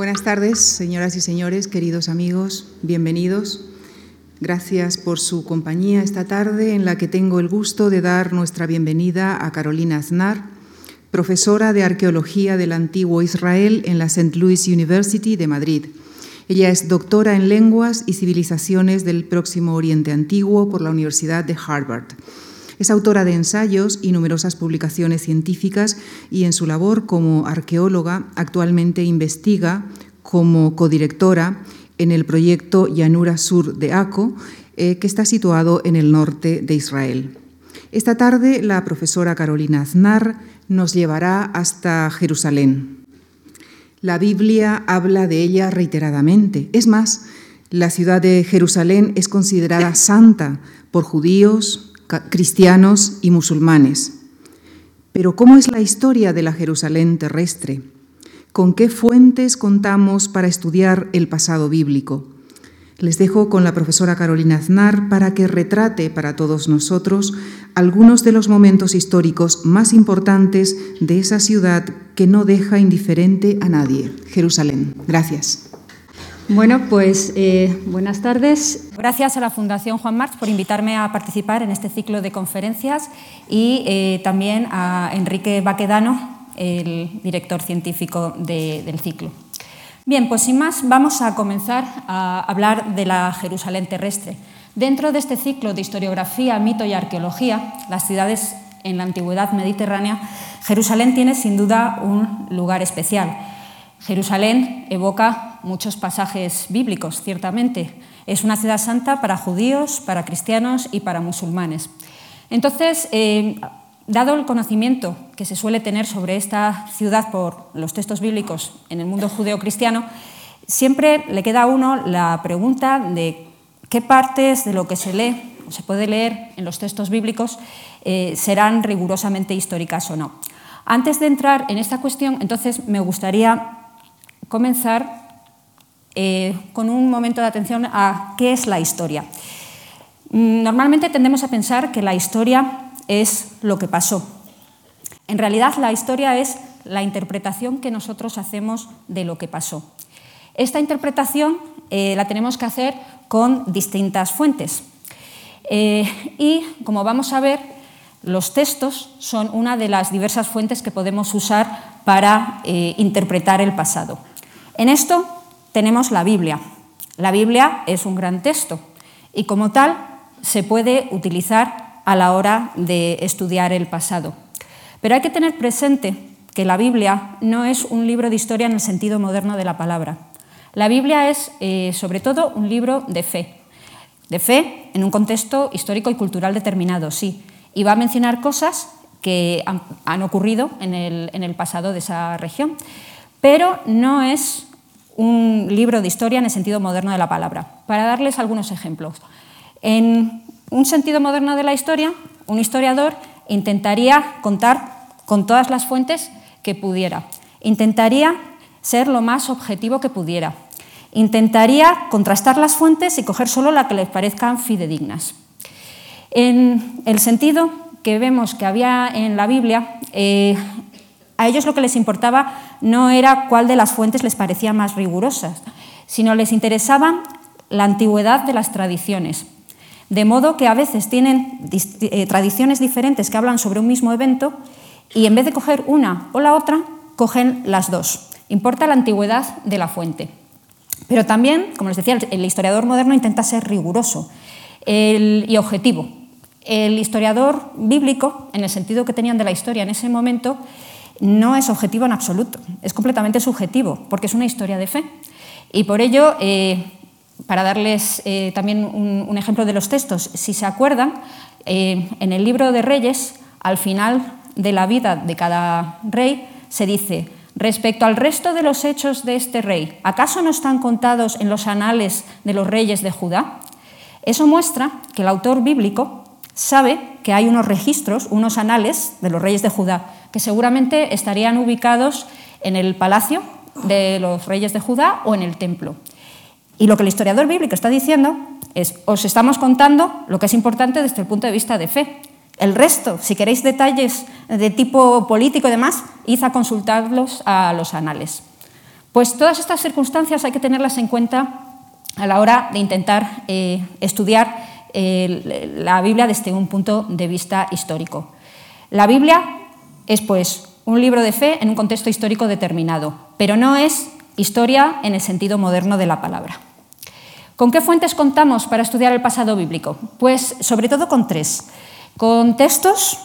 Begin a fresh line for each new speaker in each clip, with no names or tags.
Buenas tardes, señoras y señores, queridos amigos, bienvenidos. Gracias por su compañía esta tarde en la que tengo el gusto de dar nuestra bienvenida a Carolina Aznar, profesora de Arqueología del Antiguo Israel en la St. Louis University de Madrid. Ella es doctora en Lenguas y Civilizaciones del Próximo Oriente Antiguo por la Universidad de Harvard. Es autora de ensayos y numerosas publicaciones científicas y en su labor como arqueóloga actualmente investiga como codirectora en el proyecto Llanura Sur de ACO, eh, que está situado en el norte de Israel. Esta tarde la profesora Carolina Aznar nos llevará hasta Jerusalén. La Biblia habla de ella reiteradamente. Es más, la ciudad de Jerusalén es considerada santa por judíos, cristianos y musulmanes. Pero ¿cómo es la historia de la Jerusalén terrestre? ¿Con qué fuentes contamos para estudiar el pasado bíblico? Les dejo con la profesora Carolina Aznar para que retrate para todos nosotros algunos de los momentos históricos más importantes de esa ciudad que no deja indiferente a nadie, Jerusalén. Gracias.
Bueno, pues eh, buenas tardes. Gracias a la Fundación Juan March por invitarme a participar en este ciclo de conferencias y eh, también a Enrique Baquedano, el director científico del ciclo. Bien, pues sin más, vamos a comenzar a hablar de la Jerusalén terrestre. Dentro de este ciclo de historiografía, mito y arqueología, las ciudades en la antigüedad mediterránea, Jerusalén tiene sin duda un lugar especial. Jerusalén evoca muchos pasajes bíblicos, ciertamente. Es una ciudad santa para judíos, para cristianos y para musulmanes. Entonces, eh, dado el conocimiento que se suele tener sobre esta ciudad por los textos bíblicos en el mundo judeo-cristiano, siempre le queda a uno la pregunta de qué partes de lo que se lee o se puede leer en los textos bíblicos eh, serán rigurosamente históricas o no. Antes de entrar en esta cuestión, entonces me gustaría comenzar eh, con un momento de atención a qué es la historia. Mm, normalmente tendemos a pensar que la historia es lo que pasó. En realidad la historia es la interpretación que nosotros hacemos de lo que pasó. Esta interpretación eh, la tenemos que hacer con distintas fuentes. Eh, y como vamos a ver, los textos son una de las diversas fuentes que podemos usar para interpretar el pasado. En esto tenemos la Biblia. La Biblia es un gran texto y como tal se puede utilizar a la hora de estudiar el pasado. Pero hay que tener presente que la Biblia no es un libro de historia en el sentido moderno de la palabra. La Biblia es eh, sobre todo un libro de fe, de fe en un contexto histórico y cultural determinado, sí, y va a mencionar cosas que han, ocurrido en el pasado de esa región, pero no es un libro de historia en el sentido moderno de la palabra. Para darles algunos ejemplos. En un sentido moderno de la historia, un historiador intentaría contar con todas las fuentes que pudiera. Intentaría ser lo más objetivo que pudiera. Intentaría contrastar las fuentes y coger solo las que les parezcan fidedignas. En el sentido que vemos que había en la Biblia, eh, a ellos lo que les importaba no era cuál de las fuentes les parecía más rigurosas, sino les interesaba la antigüedad de las tradiciones. De modo que a veces tienen eh, tradiciones diferentes que hablan sobre un mismo evento y en vez de coger una o la otra, cogen las dos. Importa la antigüedad de la fuente. Pero también, como les decía, el historiador moderno intenta ser riguroso y objetivo. El historiador bíblico, en el sentido que tenían de la historia en ese momento, no es objetivo en absoluto, es completamente subjetivo, porque es una historia de fe. Y por ello, eh, para darles eh, también un, ejemplo de los textos, si se acuerdan, eh, en el libro de Reyes, al final de la vida de cada rey, se dice, respecto al resto de los hechos de este rey, ¿acaso no están contados en los anales de los reyes de Judá? Eso muestra que el autor bíblico sabe que hay unos registros, unos anales de los reyes de Judá, que seguramente estarían ubicados en el palacio de los reyes de Judá o en el templo. Y lo que el historiador bíblico está diciendo es, os estamos contando lo que es importante desde el punto de vista de fe. El resto, si queréis detalles de tipo político y demás, id a consultarlos a los anales. Pues todas estas circunstancias hay que tenerlas en cuenta a la hora de intentar eh, estudiar la Biblia desde un punto de vista histórico. La Biblia es, pues, un libro de fe en un contexto histórico determinado, pero no es historia en el sentido moderno de la palabra. ¿Con qué fuentes contamos para estudiar el pasado bíblico? Pues sobre todo con tres, con textos,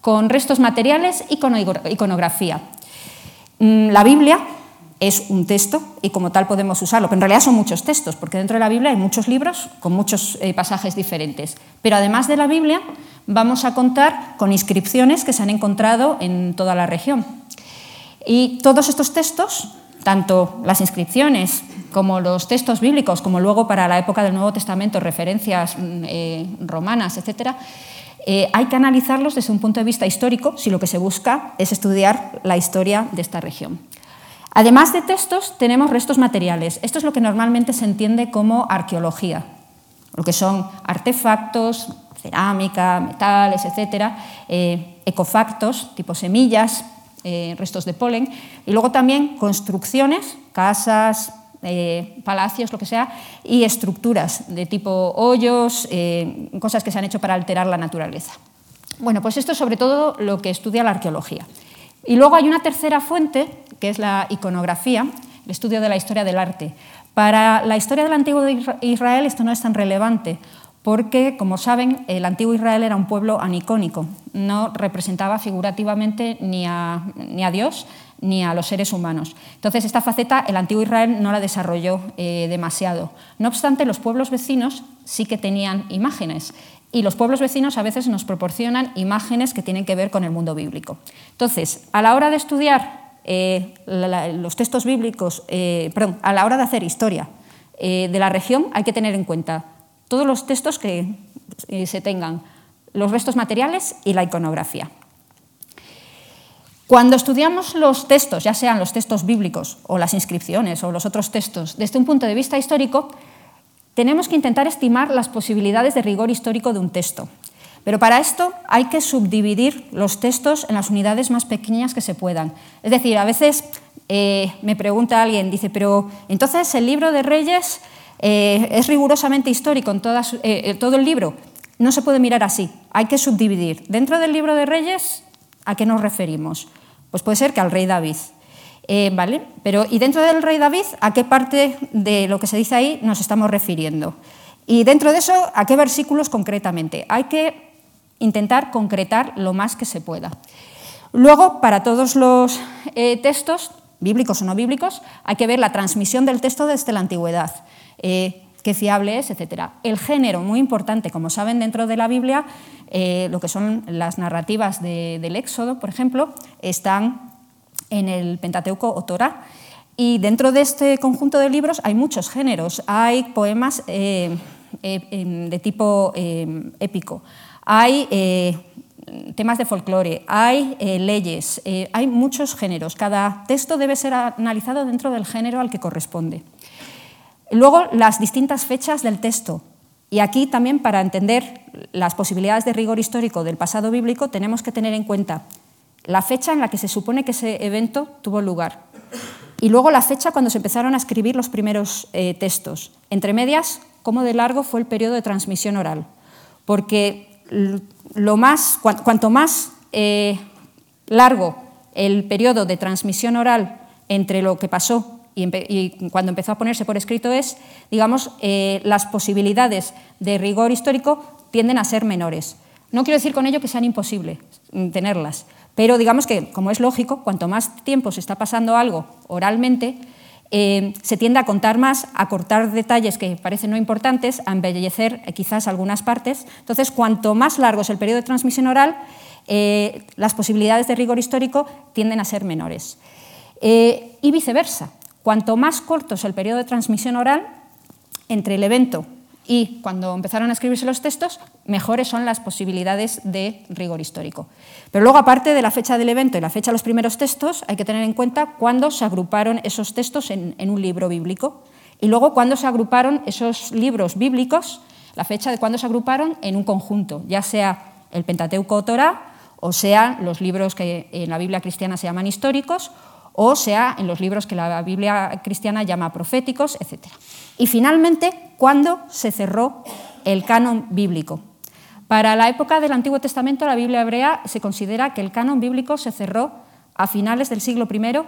con restos materiales y con iconografía. Mm, la Biblia es un texto y como tal podemos usarlo, pero en realidad son muchos textos, porque dentro de la Biblia hay muchos libros con muchos eh, pasajes diferentes. Pero además de la Biblia, vamos a contar con inscripciones que se han encontrado en toda la región. Y todos estos textos, tanto las inscripciones como los textos bíblicos, como luego para la época del Nuevo Testamento, referencias mm, eh, romanas, etc., eh, hay que analizarlos desde un punto de vista histórico si lo que se busca es estudiar la historia de esta región. Además de textos, tenemos restos materiales. Esto es lo que normalmente se entiende como arqueología, lo que son artefactos, cerámica, metales, etc., eh, ecofactos, tipo semillas, eh, restos de polen, y luego también construcciones, casas, eh, palacios, lo que sea, y estructuras de tipo hoyos, cosas que se han hecho para alterar la naturaleza. Bueno, pues esto es sobre todo lo que estudia la arqueología. Y luego hay una tercera fuente, que es la iconografía, el estudio de la historia del arte. Para la historia del antiguo Israel esto no es tan relevante, porque, como saben, el antiguo Israel era un pueblo anicónico, no representaba figurativamente ni a, Dios ni a los seres humanos. Entonces, esta faceta el antiguo Israel no la desarrolló eh, demasiado. No obstante, los pueblos vecinos sí que tenían imágenes y los pueblos vecinos a veces nos proporcionan imágenes que tienen que ver con el mundo bíblico. Entonces, a la hora de estudiar eh, los textos bíblicos, eh, perdón, a la hora de hacer historia eh, de la región, hay que tener en cuenta todos los textos que se tengan, los restos materiales y la iconografía. Cuando estudiamos los textos, ya sean los textos bíblicos o las inscripciones o los otros textos, desde un punto de vista histórico, tenemos que intentar estimar las posibilidades de rigor histórico de un texto. Pero para esto hay que subdividir los textos en las unidades más pequeñas que se puedan. Es decir, a veces eh, me pregunta alguien, dice, pero entonces el libro de Reyes eh, es rigurosamente histórico en eh, todo el libro. No se puede mirar así, hay que subdividir. Dentro del libro de Reyes, ¿a qué nos referimos? Pues puede ser que al rey David. Eh, ¿vale? Pero, ¿y dentro del rey David, a qué parte de lo que se dice ahí nos estamos refiriendo? Y dentro de eso, ¿a qué versículos concretamente? Hay que intentar concretar lo más que se pueda. Luego, para todos los eh, textos, bíblicos o no bíblicos, hay que ver la transmisión del texto desde la antigüedad. Eh, qué fiable es, etc. El género, muy importante, como saben, dentro de la Biblia, lo que son las narrativas del Éxodo, por ejemplo, están en el Pentateuco o Torah. Y dentro de este conjunto de libros hay muchos géneros. Hay poemas eh, eh, de tipo eh, épico, hay temas de folclore, hay leyes, hay muchos géneros. Cada texto debe ser analizado dentro del género al que corresponde. Luego, las distintas fechas del texto. Y aquí también, para entender las posibilidades de rigor histórico del pasado bíblico, tenemos que tener en cuenta la fecha en la que se supone que ese evento tuvo lugar y luego la fecha cuando se empezaron a escribir los primeros eh, textos. Entre medias, cómo de largo fue el periodo de transmisión oral, porque lo más, cuanto más eh, largo el periodo de transmisión oral entre lo que pasó y, cuando empezó a ponerse por escrito es, digamos, eh, las posibilidades de rigor histórico tienden a ser menores. No quiero decir con ello que sean imposibles tenerlas, pero digamos que, como es lógico, cuanto más tiempo se está pasando algo oralmente, eh, se tiende a contar más, a cortar detalles que parecen no importantes, a embellecer eh, quizás algunas partes. Entonces, cuanto más largo es el periodo de transmisión oral, eh, las posibilidades de rigor histórico tienden a ser menores. y viceversa, cuanto más corto es el periodo de transmisión oral entre el evento y cuando empezaron a escribirse los textos, mejores son las posibilidades de rigor histórico. Pero luego, aparte de la fecha del evento y la fecha de los primeros textos, hay que tener en cuenta cuándo se agruparon esos textos en, un libro bíblico y luego cuándo se agruparon esos libros bíblicos, la fecha de cuándo se agruparon en un conjunto, ya sea el Pentateuco o Torah, o sea los libros que en la Biblia cristiana se llaman históricos, o sea en los libros que la Biblia cristiana llama proféticos, etc. Y finalmente, ¿cuándo se cerró el canon bíblico? Para la época del Antiguo Testamento, la Biblia hebrea se considera que el canon bíblico se cerró a finales del siglo I,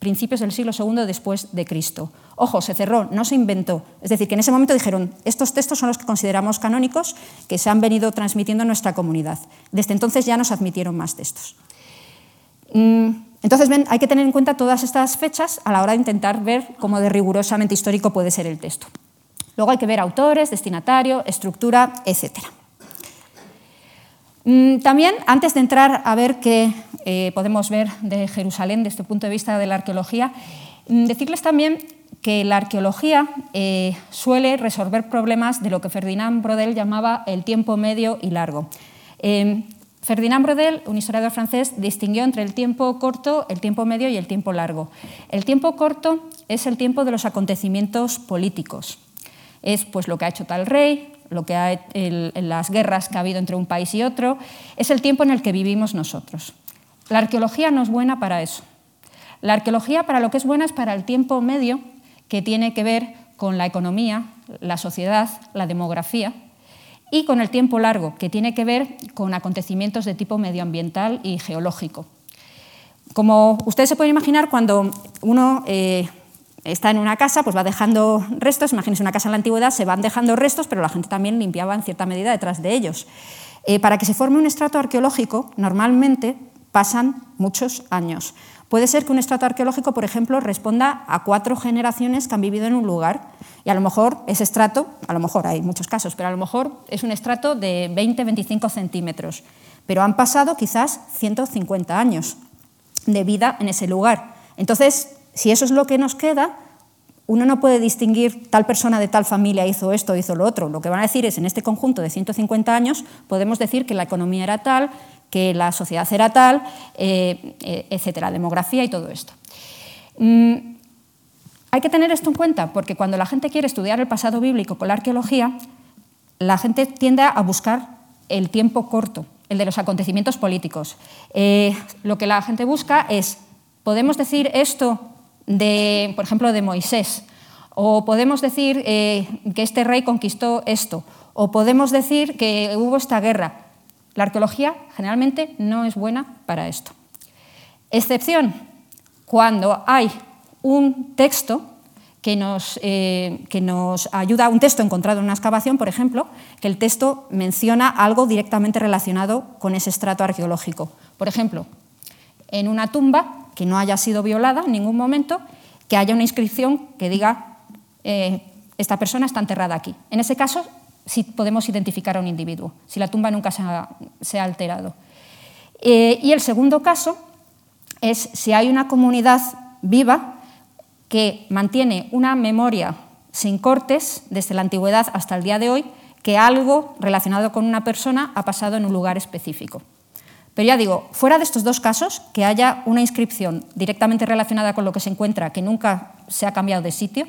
principios del siglo II después de Cristo. Ojo, se cerró, no se inventó. Es decir, que en ese momento dijeron, estos textos son los que consideramos canónicos, que se han venido transmitiendo en nuestra comunidad. Desde entonces ya nos admitieron más textos. Mm, entonces, hay que tener en cuenta todas estas fechas a la hora de intentar ver cómo de rigurosamente histórico puede ser el texto. Luego hay que ver autores, destinatario, estructura, etc. Mm, también, antes de entrar a ver qué eh, podemos ver de Jerusalén desde el punto de vista de la arqueología, mm, decirles también que la arqueología eh, suele resolver problemas de lo que Ferdinand Brodel llamaba el tiempo medio y largo. Eh, Ferdinand Brodel, un historiador francés, distinguió entre el tiempo corto, el tiempo medio y el tiempo largo. El tiempo corto es el tiempo de los acontecimientos políticos. Es pues, lo que ha hecho tal rey, lo que ha, en las guerras que ha habido entre un país y otro. Es el tiempo en el que vivimos nosotros. La arqueología no es buena para eso. La arqueología para lo que es buena es para el tiempo medio, que tiene que ver con la economía, la sociedad, la demografía y con el tiempo largo, que tiene que ver con acontecimientos de tipo medioambiental y geológico. Como ustedes se pueden imaginar, cuando uno eh, está en una casa, pues va dejando restos, imagínense una casa en la antigüedad, se van dejando restos, pero la gente también limpiaba en cierta medida detrás de ellos. Eh, para que se forme un estrato arqueológico, normalmente pasan muchos años. Puede ser que un estrato arqueológico, por ejemplo, responda a cuatro generaciones que han vivido en un lugar y a lo mejor ese estrato, a lo mejor hay muchos casos, pero a lo mejor es un estrato de 20-25 centímetros, pero han pasado quizás 150 años de vida en ese lugar. Entonces, si eso es lo que nos queda, uno no puede distinguir tal persona de tal familia hizo esto, hizo lo otro. Lo que van a decir es, en este conjunto de 150 años, podemos decir que la economía era tal, que la sociedad era tal, eh, eh, etcétera, demografía y todo esto. Mm, hay que tener esto en cuenta porque cuando la gente quiere estudiar el pasado bíblico con la arqueología, la gente tiende a buscar el tiempo corto, el de los acontecimientos políticos. Eh, lo que la gente busca es, podemos decir esto de, por ejemplo, de Moisés, o podemos decir que este rey conquistó esto, o podemos decir que hubo esta guerra. La arqueología generalmente no es buena para esto. Excepción, cuando hay un texto que nos, eh, que nos, ayuda, un texto encontrado en una excavación, por ejemplo, que el texto menciona algo directamente relacionado con ese estrato arqueológico. Por ejemplo, en una tumba que no haya sido violada en ningún momento, que haya una inscripción que diga eh, esta persona está enterrada aquí. En ese caso, si podemos identificar a un individuo, si la tumba nunca se ha, alterado. Eh, y el segundo caso es si hay una comunidad viva que mantiene una memoria sin cortes desde la antigüedad hasta el día de hoy, que algo relacionado con una persona ha pasado en un lugar específico. Pero ya digo, fuera de estos dos casos, que haya una inscripción directamente relacionada con lo que se encuentra, que nunca se ha cambiado de sitio,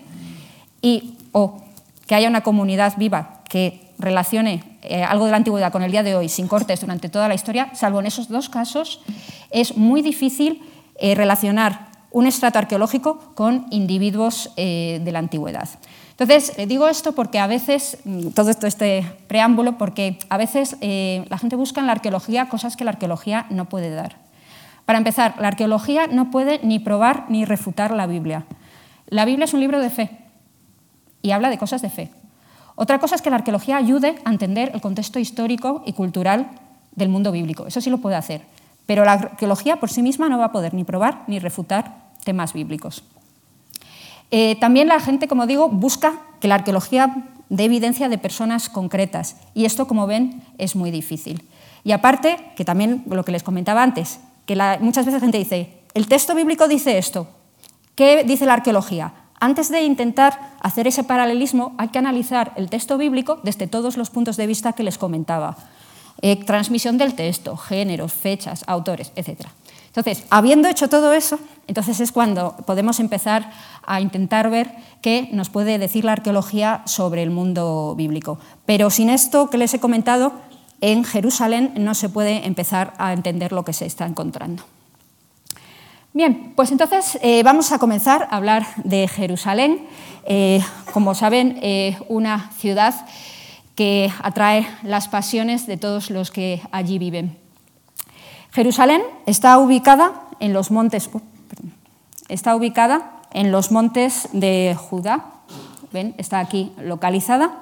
y o que haya una comunidad viva que relacione eh, algo de la antigüedad con el día de hoy sin cortes durante toda la historia, salvo en esos dos casos, es muy difícil eh, relacionar un estrato arqueológico con individuos eh, de la antigüedad. Entonces, digo esto porque a veces, mm, todo esto, este preámbulo, porque a veces la gente busca en la arqueología cosas que la arqueología no puede dar. Para empezar, la arqueología no puede ni probar ni refutar la Biblia. La Biblia es un libro de fe y habla de cosas de fe. Otra cosa es que la arqueología ayude a entender el contexto histórico y cultural del mundo bíblico. Eso sí lo puede hacer. Pero la arqueología por sí misma no va a poder ni probar ni refutar temas bíblicos. Eh, también la gente, como digo, busca que la arqueología dé evidencia de personas concretas. Y esto, como ven, es muy difícil. Y aparte, que también lo que les comentaba antes, que muchas veces la gente dice, el texto bíblico dice esto. ¿Qué dice la arqueología? Antes de intentar hacer ese paralelismo, hay que analizar el texto bíblico desde todos los puntos de vista que les comentaba. Eh, transmisión del texto, géneros, fechas, autores, etc. Entonces, habiendo hecho todo eso, entonces es cuando podemos empezar a intentar ver qué nos puede decir la arqueología sobre el mundo bíblico. Pero sin esto que les he comentado, en Jerusalén no se puede empezar a entender lo que se está encontrando. Bien, pues entonces eh, vamos a comenzar a hablar de Jerusalén. Eh, como saben, eh, una ciudad que atrae las pasiones de todos los que allí viven. Jerusalén está ubicada en los montes, oh, está ubicada en los montes de Judá. ¿Ven? Está aquí localizada.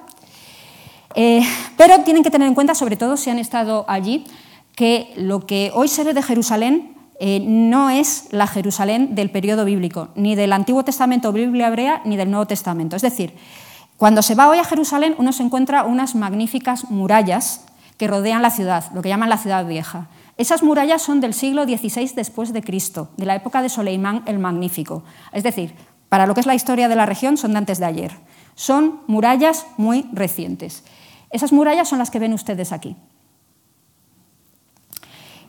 pero tienen que tener en cuenta, sobre todo si han estado allí, que lo que hoy se ve de Jerusalén eh, no es la Jerusalén del periodo bíblico, ni del Antiguo Testamento, Biblia hebrea, ni del Nuevo Testamento. Es decir, cuando se va hoy a Jerusalén, uno se encuentra unas magníficas murallas que rodean la ciudad, lo que llaman la ciudad vieja. Esas murallas son del siglo XVI después de Cristo, de la época de Soleimán el Magnífico. Es decir, para lo que es la historia de la región son de antes de ayer. Son murallas muy recientes. Esas murallas son las que ven ustedes aquí.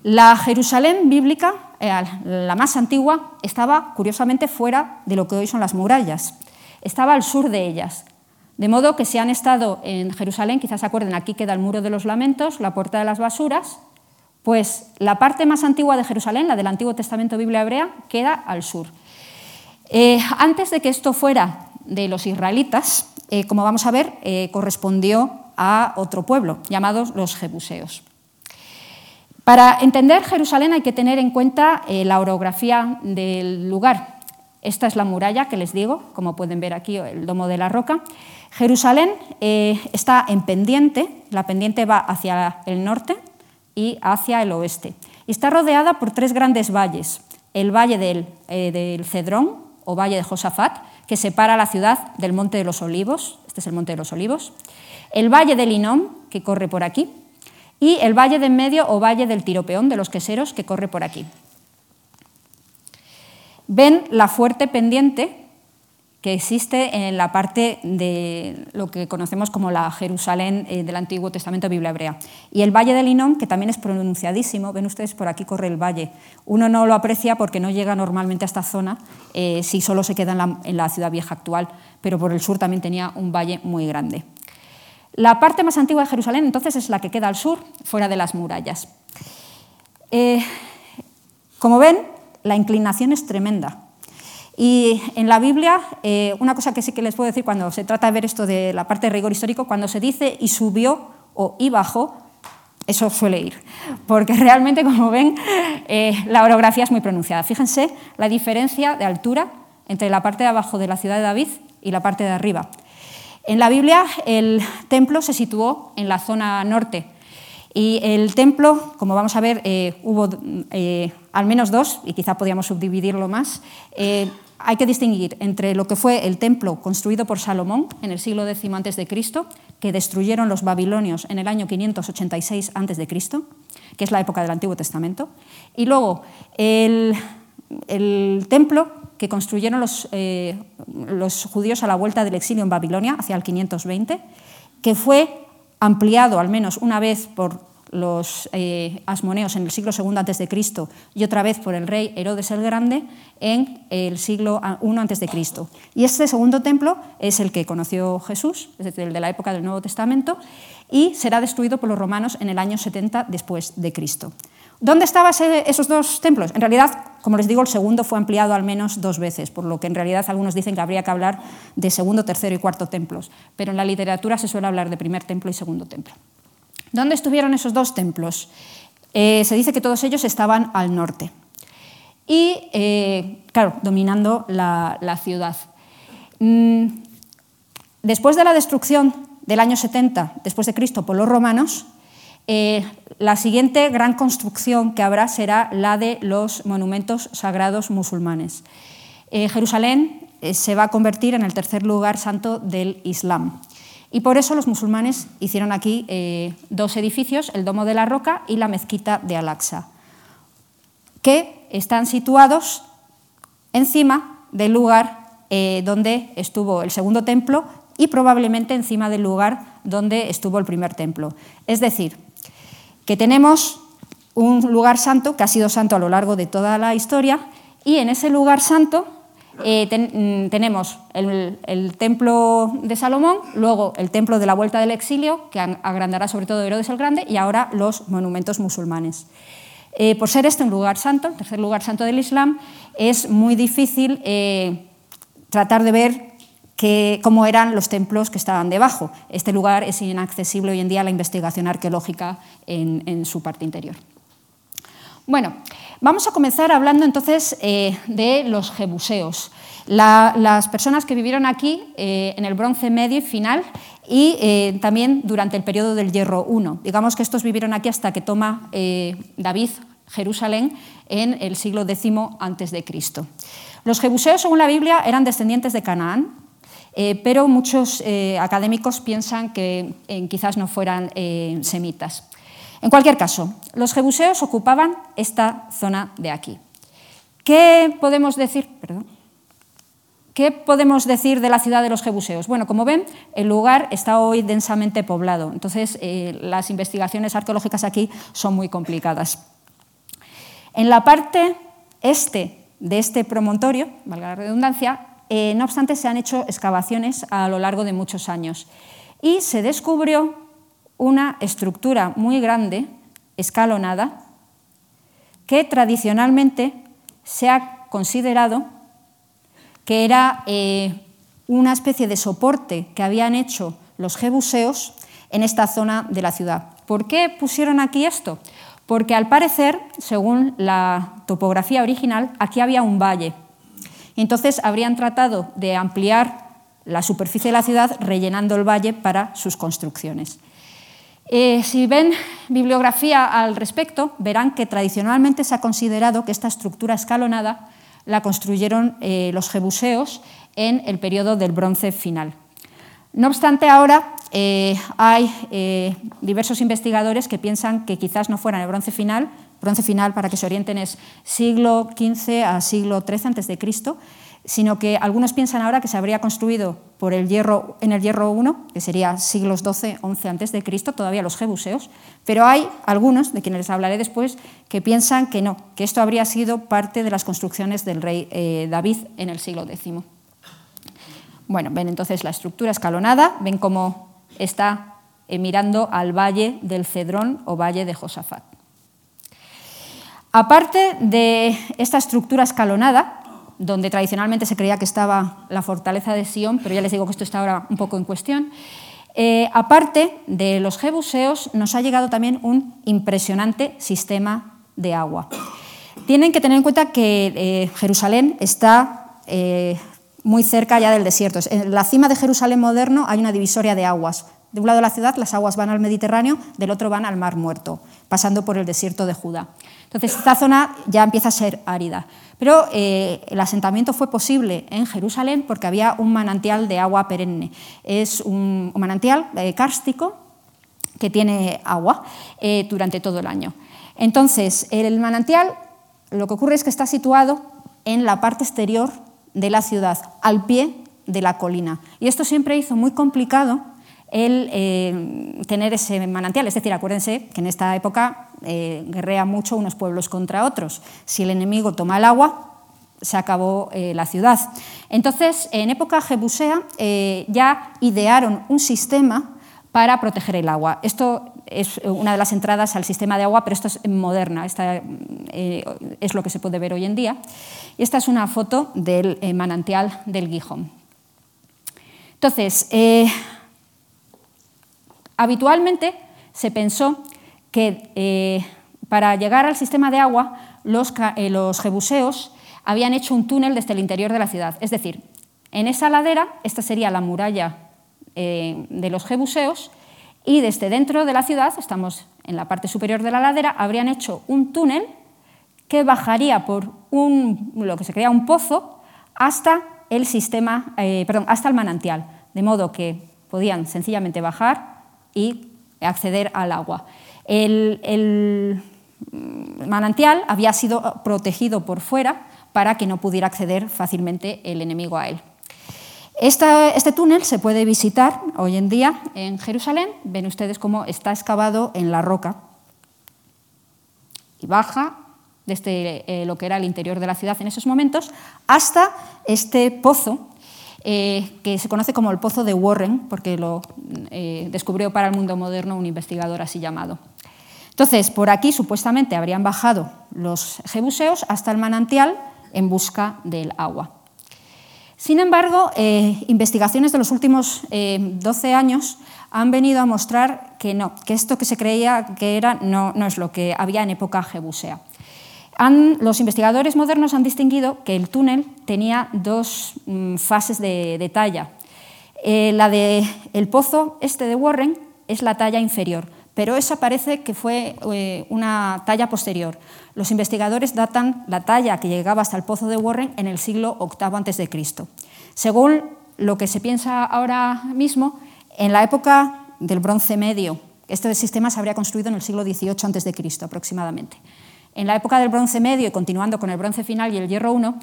La Jerusalén bíblica, eh, la más antigua, estaba curiosamente fuera de lo que hoy son las murallas. Estaba al sur de ellas. De modo que si han estado en Jerusalén, quizás se acuerden, aquí queda el muro de los lamentos, la puerta de las basuras, pues la parte más antigua de Jerusalén, la del Antiguo Testamento Biblia Hebrea, queda al sur. Eh, antes de que esto fuera de los israelitas, eh, como vamos a ver, correspondió a otro pueblo, llamados los jebuseos. Para entender Jerusalén hay que tener en cuenta eh, la orografía del lugar. Esta es la muralla que les digo, como pueden ver aquí, el domo de la roca. Jerusalén eh, está en pendiente, la pendiente va hacia el norte y hacia el oeste. Y está rodeada por tres grandes valles. El valle del, eh, del Cedrón o valle de Josafat, que separa la ciudad del Monte de los Olivos, este es el Monte de los Olivos. El valle del Inom, que corre por aquí, y el valle de en medio o valle del Tiropeón de los Queseros que corre por aquí. Ven la fuerte pendiente que existe en la parte de lo que conocemos como la Jerusalén eh, del Antiguo Testamento Biblia Hebrea. Y el Valle del Inón, que también es pronunciadísimo, ven ustedes por aquí corre el valle. Uno no lo aprecia porque no llega normalmente a esta zona eh, si solo se queda en la ciudad vieja actual, pero por el sur también tenía un valle muy grande. La parte más antigua de Jerusalén entonces es la que queda al sur, fuera de las murallas. Eh, como ven, la inclinación es tremenda. Y en la Biblia, eh, una cosa que sí que les puedo decir cuando se trata de ver esto de la parte de rigor histórico, cuando se dice y subió o y bajó, eso suele ir, porque realmente, como ven, eh, la orografía es muy pronunciada. Fíjense la diferencia de altura entre la parte de abajo de la ciudad de David y la parte de arriba. En la Biblia el templo se situó en la zona norte y el templo, como vamos a ver, eh, hubo eh, al menos dos, y quizá podíamos subdividirlo más. Eh, hay que distinguir entre lo que fue el templo construido por Salomón en el siglo X a.C., que destruyeron los babilonios en el año 586 a.C., que es la época del Antiguo Testamento, y luego el, el templo que construyeron eh, los, judíos a la vuelta del exilio en Babilonia hacia el 520, que fue ampliado al menos una vez por los eh, asmoneos en el siglo II a.C. y otra vez por el rey Herodes el Grande en el siglo I a.C. Y este segundo templo es el que conoció Jesús, es decir, el de la época del Nuevo Testamento, y será destruido por los romanos en el año 70 después de Cristo. ¿Dónde estaban esos dos templos? En realidad, como les digo, el segundo fue ampliado al menos dos veces, por lo que en realidad algunos dicen que habría que hablar de segundo, tercero y cuarto templos, pero en la literatura se suele hablar de primer templo y segundo templo. ¿Dónde estuvieron esos dos templos? Eh, se dice que todos ellos estaban al norte y, eh, claro, dominando la, ciudad. Mm, después de la destrucción del año 70 después de Cristo por los romanos, eh, la siguiente gran construcción que habrá será la de los monumentos sagrados musulmanes. Eh, Jerusalén eh, se va a convertir en el tercer lugar santo del Islam. Y por eso los musulmanes hicieron aquí dos edificios, el Domo de la Roca y la Mezquita de Al-Aqsa, que están situados encima del lugar donde estuvo el segundo templo y probablemente encima del lugar donde estuvo el primer templo. Es decir, que tenemos un lugar santo que ha sido santo a lo largo de toda la historia y en ese lugar santo eh, mm, tenemos el, templo de Salomón, luego el templo de la Vuelta del Exilio, que agrandará sobre todo Herodes el Grande, y ahora los monumentos musulmanes. Eh, por ser este un lugar santo, el tercer lugar santo del Islam, es muy difícil eh, tratar de ver cómo eran los templos que estaban debajo. Este lugar es inaccesible hoy en día a la investigación arqueológica en, su parte interior. Bueno, vamos a comenzar hablando entonces eh, de los jebuseos. las personas que vivieron aquí en el bronce medio y final y también durante el periodo del Hierro I. Digamos que estos vivieron aquí hasta que toma David Jerusalén en el siglo X a.C. Los jebuseos, según la Biblia, eran descendientes de Canaán, eh, pero muchos eh, académicos piensan que eh, quizás no fueran semitas. En cualquier caso, los jebuseos ocupaban esta zona de aquí. ¿Qué podemos decir? ¿Qué podemos decir de la ciudad de los jebuseos? Bueno, como ven, el lugar está hoy densamente poblado, entonces las investigaciones arqueológicas aquí son muy complicadas. En la parte este de este promontorio, valga la redundancia, eh, no obstante se han hecho excavaciones a lo largo de muchos años y se descubrió una estructura muy grande, escalonada, que tradicionalmente se ha considerado que era eh, una especie de soporte que habían hecho los jebuseos en esta zona de la ciudad. ¿Por qué pusieron aquí esto? porque al parecer, según la topografía original, aquí había un valle. Entonces habrían tratado de ampliar la superficie de la ciudad rellenando el valle para sus construcciones. Eh, si ven bibliografía al respecto, verán que tradicionalmente se ha considerado que esta estructura escalonada la construyeron eh, los jebuseos en el periodo del bronce final. No obstante, ahora eh, hay diversos investigadores que piensan que quizás no fuera el bronce final, bronce final para que se orienten es siglo XV a siglo XIII a.C., sino que algunos piensan ahora que se habría construido por el hierro, en el hierro I, que sería siglos XII, XI a.C., todavía los jebuseos, pero hay algunos, de quienes les hablaré después, que piensan que no, que esto habría sido parte de las construcciones del rey eh, David en el siglo X. Bueno, ven entonces la estructura escalonada, ven cómo está eh, mirando al valle del Cedrón o valle de Josafat. Aparte de esta estructura escalonada, donde tradicionalmente se creía que estaba la fortaleza de Sion, pero ya les digo que esto está ahora un poco en cuestión, eh, aparte de los jebuseos, nos ha llegado también un impresionante sistema de agua. Tienen que tener en cuenta que eh, Jerusalén está muy cerca ya del desierto. En la cima de Jerusalén moderno hay una divisoria de aguas. De un lado de la ciudad las aguas van al Mediterráneo, del otro van al Mar Muerto, pasando por el desierto de Judá. Entonces esta zona ya empieza a ser árida. Pero eh, el asentamiento fue posible en Jerusalén porque había un manantial de agua perenne. Es un, manantial eh, kárstico que tiene agua eh, durante todo el año. Entonces, el manantial lo que ocurre es que está situado en la parte exterior de la ciudad, al pie de la colina. Y esto siempre hizo muy complicado el eh, tener ese manantial. Es decir, acuérdense que en esta época eh, guerrea mucho unos pueblos contra otros. Si el enemigo toma el agua, se acabó eh, la ciudad. Entonces, en época jebusea ya idearon un sistema para proteger el agua. Esto es una de las entradas al sistema de agua, pero esto es moderna, esta, es lo que se puede ver hoy en día. Y esta es una foto del eh, manantial del Gijón. Entonces, eh, habitualmente se pensó que eh, para llegar al sistema de agua los, los jebuseos habían hecho un túnel desde el interior de la ciudad. Es decir, en esa ladera, esta sería la muralla de los jebuseos, y desde dentro de la ciudad, estamos en la parte superior de la ladera, habrían hecho un túnel que bajaría por un, lo que se creía un pozo hasta el sistema, eh, perdón, hasta el manantial, de modo que podían sencillamente bajar y acceder al agua. El, manantial había sido protegido por fuera para que no pudiera acceder fácilmente el enemigo a él. este túnel se puede visitar hoy en día en Jerusalén. Ven ustedes cómo está excavado en la roca. Y baja desde eh, lo que era el interior de la ciudad en esos momentos, hasta este pozo, eh, que se conoce como el Pozo de Warren, porque lo eh, descubrió para el mundo moderno un investigador así llamado. Entonces, por aquí supuestamente habrían bajado los jebuseos hasta el manantial en busca del agua. Sin embargo, eh, investigaciones de los últimos 12 años han venido a mostrar que no, que esto que se creía que era no, no es lo que había en época jebusea los investigadores modernos han distinguido que el túnel tenía dos mm, fases de, talla. Eh, la del el pozo este de Warren es la talla inferior, pero esa parece que fue eh, una talla posterior. Los investigadores datan la talla que llegaba hasta el pozo de Warren en el siglo VIII a.C. Según lo que se piensa ahora mismo, en la época del Bronce Medio, este sistema se habría construido en el siglo XVIII a.C. aproximadamente. En la época del bronce medio y continuando con el bronce final y el hierro I,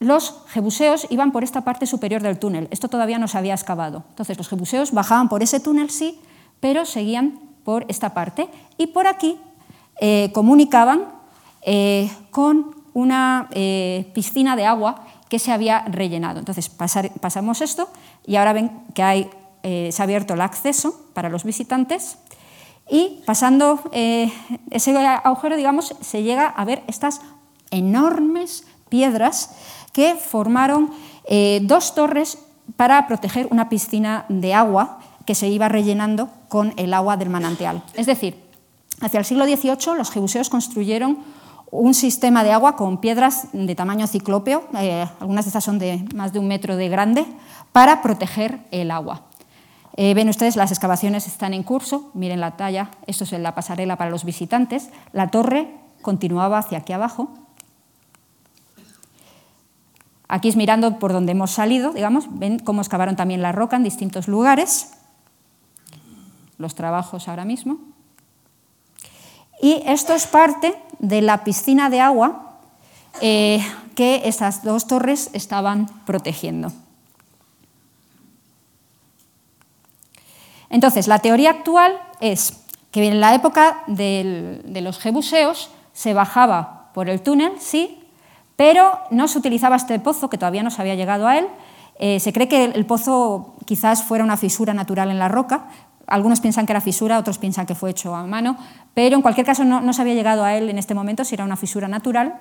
los jebuseos iban por esta parte superior del túnel. Esto todavía no se había excavado. Entonces los jebuseos bajaban por ese túnel, sí, pero seguían por esta parte. Y por aquí eh, comunicaban eh, con una eh, piscina de agua que se había rellenado. Entonces pasamos esto y ahora ven que se ha abierto el acceso para los visitantes y pasando eh, ese agujero, digamos, se llega a ver estas enormes piedras que formaron eh, dos torres para proteger una piscina de agua que se iba rellenando con el agua del manantial. Es decir, hacia el siglo XVIII los jebuseos construyeron un sistema de agua con piedras de tamaño ciclópeo, eh, algunas de estas son de más de un metro de grande, para proteger el agua. Eh, ven ustedes, las excavaciones están en curso, miren la talla, esto es la pasarela para los visitantes, la torre continuaba hacia aquí abajo. Aquí es mirando por donde hemos salido, digamos, ven cómo excavaron también la roca en distintos lugares, los trabajos ahora mismo. Y esto es parte de la piscina de agua eh, que estas dos torres estaban protegiendo. Entonces, la teoría actual es que en la época de los jebuseos se bajaba por el túnel, sí, pero no se utilizaba este pozo, que todavía no se había llegado a él. Eh, se cree que el pozo quizás fuera una fisura natural en la roca. Algunos piensan que era fisura, otros piensan que fue hecho a mano, pero en cualquier caso no, se había llegado a él en este momento si era una fisura natural,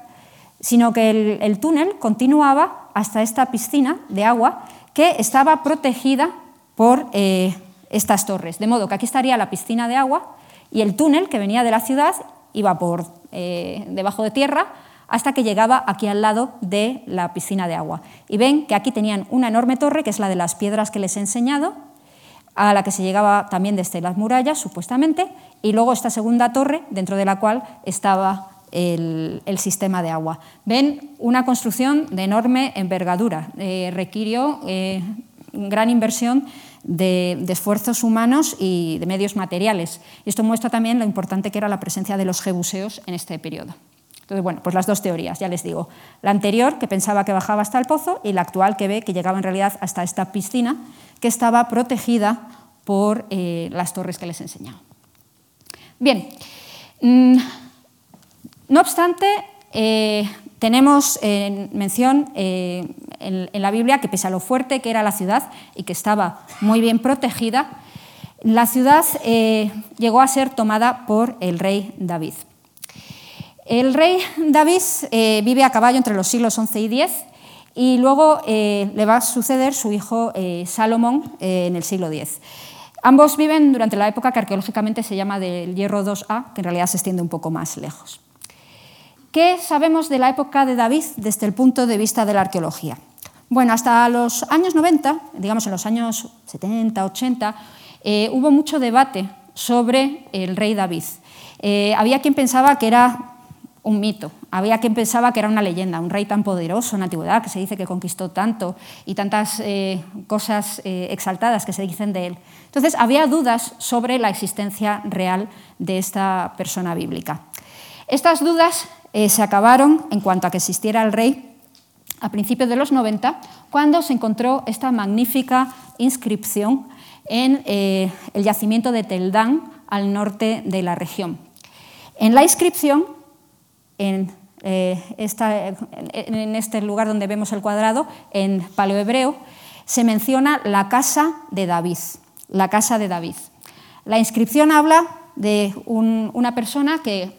sino que el túnel continuaba hasta esta piscina de agua que estaba protegida por eh, estas torres. De modo que aquí estaría la piscina de agua y el túnel que venía de la ciudad iba por eh, debajo de tierra hasta que llegaba aquí al lado de la piscina de agua. Y ven que aquí tenían una enorme torre, que es la de las piedras que les he enseñado, a la que se llegaba también desde las murallas, supuestamente, y luego esta segunda torre, dentro de la cual estaba el, sistema de agua. Ven una construcción de enorme envergadura, eh, requirió eh, gran inversión de, esfuerzos humanos y de medios materiales. Esto muestra también lo importante que era la presencia de los jebuseos en este periodo. Entonces, bueno, pues las dos teorías, ya les digo. La anterior, que pensaba que bajaba hasta el pozo, y la actual, que ve que llegaba en realidad hasta esta piscina, que estaba protegida por eh, las torres que les he enseñado. Bien, mm, no obstante, eh, tenemos en mención eh, en, la Biblia que pese a lo fuerte que era la ciudad y que estaba muy bien protegida, la ciudad eh, llegó a ser tomada por el rey David. El rey David eh, vive a caballo entre los siglos XI y X y luego le va a suceder su hijo Salomón en el siglo X. Ambos viven durante la época que arqueológicamente se llama del Hierro 2A, que en realidad se extiende un poco más lejos. ¿Qué sabemos de la época de David desde el punto de vista de la arqueología? Bueno, hasta los años 90, digamos en los años 70, 80, eh, hubo mucho debate sobre el rey David. Eh, había quien pensaba que era un mito, había quien pensaba que era una leyenda, un rey tan poderoso en la antigüedad, que se dice que conquistó tanto y tantas eh, cosas exaltadas que se dicen de él. Entonces, había dudas sobre la existencia real de esta persona bíblica. Estas dudas se acabaron en cuanto a que existiera el rey a principios de los 90, cuando se encontró esta magnífica inscripción en eh, el yacimiento de Teldán, al norte de la región. En la inscripción, en, eh, este lugar donde vemos el cuadrado, en paleohebreo, se menciona la casa de David, la casa de David. La inscripción habla de una persona que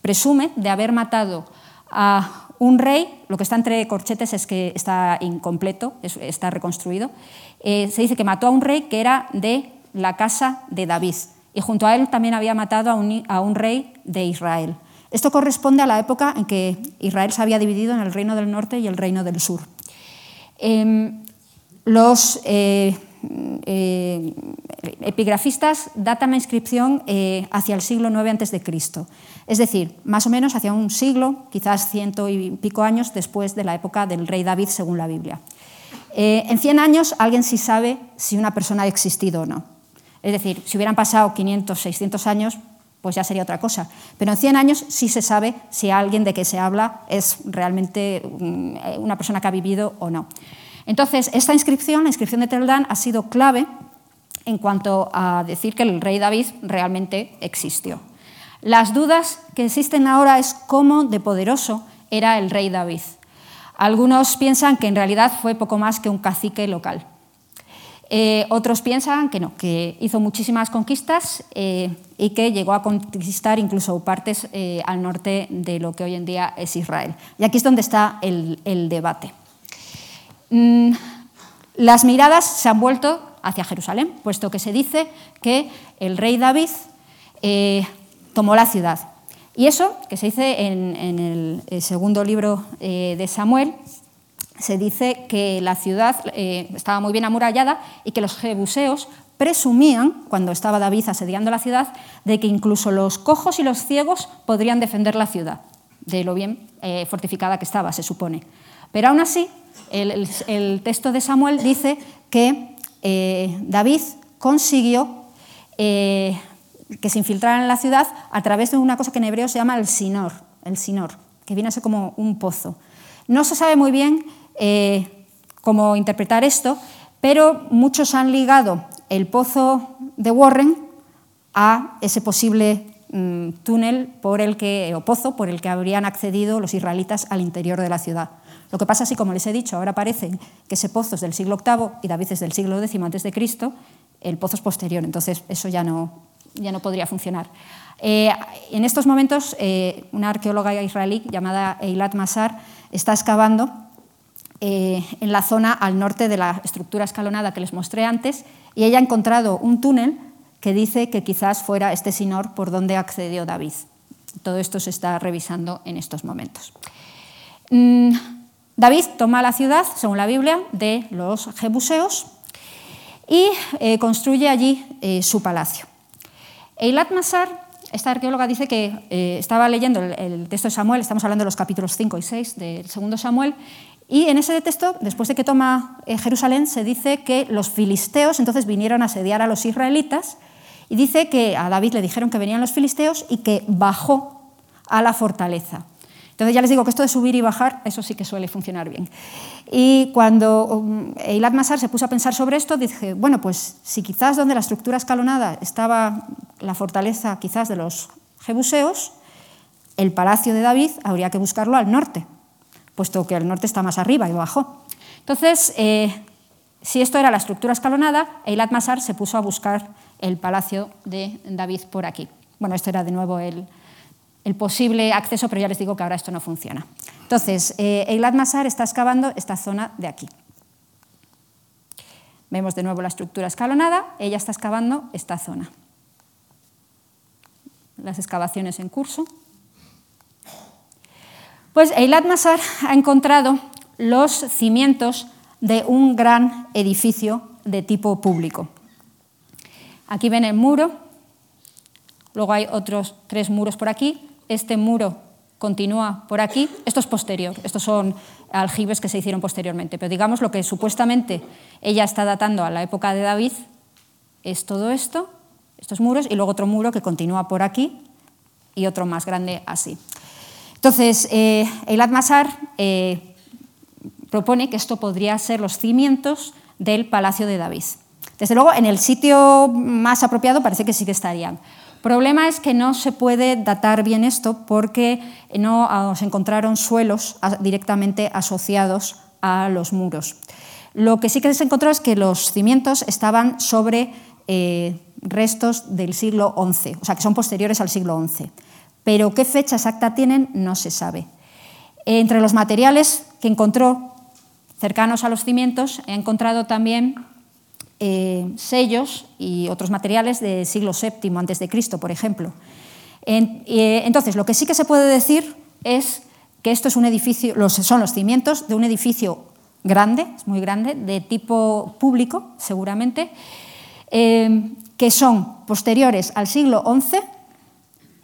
presume de haber matado a un rey, lo que está entre corchetes es que está incompleto, está reconstruido, eh, se dice que mató a un rey que era de la casa de David y junto a él también había matado a un, rey de Israel. Esto corresponde a la época en que Israel se había dividido en el reino del norte y el reino del sur. Em, los eh, eh, epigrafistas datan la inscripción eh, hacia el siglo IX a.C., es decir, más o menos hacia un siglo, quizás ciento y pico años después de la época del rey David, según la Biblia. en 100 años alguien sí sabe si una persona ha existido o no. Es decir, si hubieran pasado 500, 600 años, pues ya sería otra cosa. Pero en 100 años sí se sabe si alguien de que se habla es realmente mm, una persona que ha vivido o no. Entonces, esta inscripción, la inscripción de Teldán, ha sido clave en cuanto a decir que el rey David realmente existió. Las dudas que existen ahora es cómo de poderoso era el rey David. Algunos piensan que en realidad fue poco más que un cacique local. Eh, otros piensan que no, que hizo muchísimas conquistas eh, y que llegó a conquistar incluso partes eh, al norte de lo que hoy en día es Israel. Y aquí es donde está el, debate. Mm, las miradas se han vuelto hacia Jerusalén, puesto que se dice que el rey David tomó la ciudad. Y eso, que se dice en el segundo libro de Samuel, se dice que la ciudad eh, estaba muy bien amurallada y que los jebuseos presumían, cuando estaba David asediando la ciudad, de que incluso los cojos y los ciegos podrían defender la ciudad, de lo bien eh, fortificada que estaba, se supone. Pero aún así, el, texto de Samuel dice que eh, David consiguió que se infiltraran en la ciudad a través de una cosa que en hebreo se llama el sinor, el sinor, que viene a ser como un pozo. No se sabe muy bien eh, cómo interpretar esto, pero muchos han ligado el pozo de Warren a ese posible mm, túnel por el que, o pozo por el que habrían accedido los israelitas al interior de la ciudad. Lo que pasa es que, como les he dicho, ahora parece que ese pozo es del siglo VIII y David es del siglo X antes de Cristo, el pozo es posterior, entonces eso ya no, ya no podría funcionar. Eh, en estos momentos, eh, una arqueóloga israelí llamada Eilat Masar está excavando eh, en la zona al norte de la estructura escalonada que les mostré antes y ella ha encontrado un túnel que dice que quizás fuera este sinor por donde accedió David. Todo esto se está revisando en estos momentos. Mm, David toma la ciudad, según la Biblia, de los jebuseos y eh, construye allí eh, su palacio. Eilat Masar, esta arqueóloga, dice que estaba leyendo el, texto de Samuel, estamos hablando de los capítulos 5 y 6 del segundo Samuel, y en ese texto, después de que toma eh, Jerusalén, se dice que los filisteos entonces vinieron a asediar a los israelitas y dice que a David le dijeron que venían los filisteos y que bajó a la fortaleza. Entonces ya les digo que esto de subir y bajar, eso sí que suele funcionar bien. Y cuando um, Eilat Masar se puso a pensar sobre esto, dije, bueno, pues si quizás donde la estructura escalonada estaba la fortaleza quizás de los jebuseos, el palacio de David habría que buscarlo al norte, puesto que el norte está más arriba y abajo. Entonces, eh, si esto era la estructura escalonada, Eilat Masar se puso a buscar el palacio de David por aquí. Bueno, esto era de nuevo el, posible acceso, pero ya les digo que ahora esto no funciona. Entonces, eh, Eilat Masar está excavando esta zona de aquí. Vemos de nuevo la estructura escalonada, ella está excavando esta zona. Las excavaciones en curso. Pues Eilat Masar ha encontrado los cimientos de un gran edificio de tipo público. Aquí ven el muro, luego hay otros tres muros por aquí, este muro continúa por aquí, esto es posterior, estos son aljibes que se hicieron posteriormente, pero digamos lo que supuestamente ella está datando a la época de David es todo esto, estos muros, y luego otro muro que continúa por aquí y otro más grande así. Entonces, eh, Eilat Masar eh, propone que esto podría ser los cimientos del Palacio de David. Desde luego, en el sitio más apropiado parece que sí que estarían. Problema es que no se puede datar bien esto porque no ah, se encontraron suelos directamente asociados a los muros. Lo que sí que se encontró es que los cimientos estaban sobre eh, restos del siglo XI, o sea, que son posteriores al siglo XI. Pero qué fecha exacta tienen no se sabe. Entre los materiales que encontró cercanos a los cimientos, he encontrado también eh, sellos y otros materiales del siglo VII de Cristo, por ejemplo. Eh, entonces, lo que sí que se puede decir es que esto es un edificio, son los cimientos de un edificio grande, muy grande, de tipo público, seguramente, eh, que son posteriores al siglo XI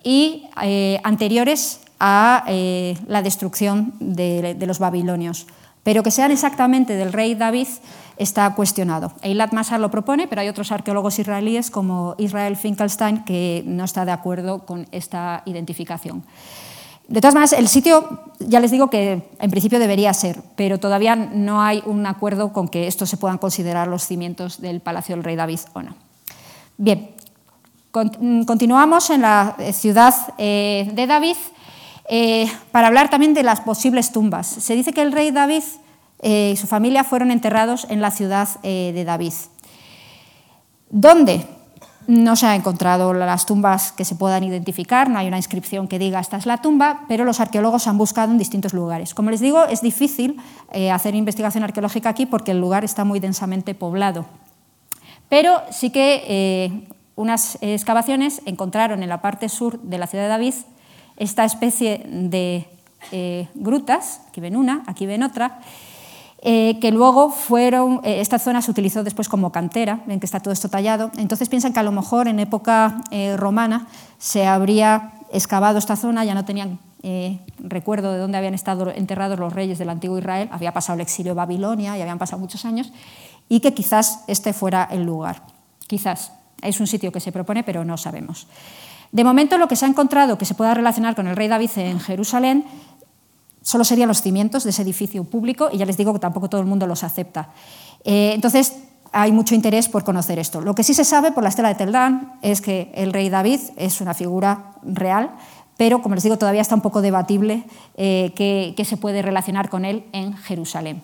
y anteriores a la destrucción de los babilonios. Pero que sean exactamente del rey David está cuestionado. Eilat Masar lo propone, pero hay otros arqueólogos israelíes como Israel Finkelstein que no está de acuerdo con esta identificación. De todas maneras, el sitio, ya les digo que en principio debería ser, pero todavía no hay un acuerdo con que estos se puedan considerar los cimientos del Palacio del Rey David o no. Bien, continuamos en la ciudad eh, de David eh, para hablar también de las posibles tumbas. Se dice que el rey David eh, y su familia fueron enterrados en la ciudad eh, de David. ¿Dónde? No se han encontrado las tumbas que se puedan identificar, no hay una inscripción que diga esta es la tumba, pero los arqueólogos han buscado en distintos lugares. Como les digo, es difícil hacer investigación arqueológica aquí porque el lugar está muy densamente poblado. Pero sí que unas excavaciones encontraron en la parte sur de la ciudad de David esta especie de eh, grutas, aquí ven una, aquí ven otra, eh, que luego fueron, eh, esta zona se utilizó después como cantera, ven que está todo esto tallado, entonces piensan que a lo mejor en época romana se habría excavado esta zona, ya no tenían recuerdo de dónde habían estado enterrados los reyes del antiguo Israel, había pasado el exilio de Babilonia y habían pasado muchos años, y que quizás este fuera el lugar. Quizás es un sitio que se propone, pero no sabemos. De momento, lo que se ha encontrado que se pueda relacionar con el rey David en Jerusalén solo serían los cimientos de ese edificio público y ya les digo que tampoco todo el mundo los acepta. Eh, entonces, hay mucho interés por conocer esto. Lo que sí se sabe por la estela de Teldán es que el rey David es una figura real, pero como les digo, todavía está un poco debatible eh, qué se puede relacionar con él en Jerusalén.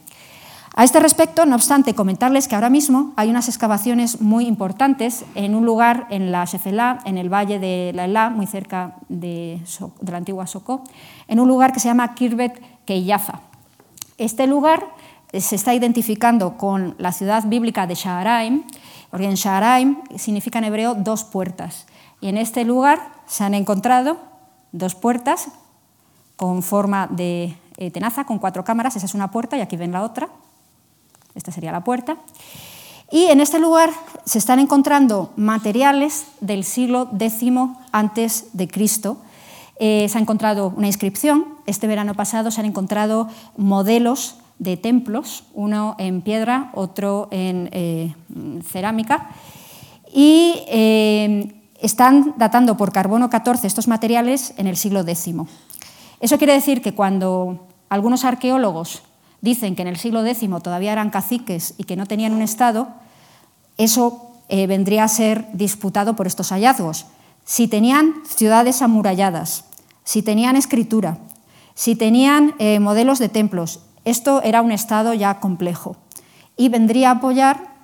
A este respecto, no obstante, comentarles que ahora mismo hay unas excavaciones muy importantes en un lugar en la Shefelá, en el valle de la Elá, muy cerca de, la antigua Socó, en un lugar que se llama Kirbet Keiyafa. Este lugar eh, se está identificando con la ciudad bíblica de Shaharaim, porque en Shaharaim significa en hebreo dos puertas. Y en este lugar se han encontrado dos puertas con forma de eh, tenaza, con cuatro cámaras, esa es una puerta y aquí ven la otra, esta sería la puerta. Y en este lugar se están encontrando materiales del siglo X antes de Cristo. Eh, se ha encontrado una inscripción. Este verano pasado se han encontrado modelos de templos, uno en piedra, otro en eh, cerámica. Y eh, están datando por carbono 14 estos materiales en el siglo X. Eso quiere decir que cuando algunos arqueólogos dicen que en el siglo X todavía eran caciques y que no tenían un Estado, eso eh, vendría a ser disputado por estos hallazgos. Si tenían ciudades amuralladas, si tenían escritura, si tenían eh, modelos de templos, esto era un Estado ya complejo y vendría a apoyar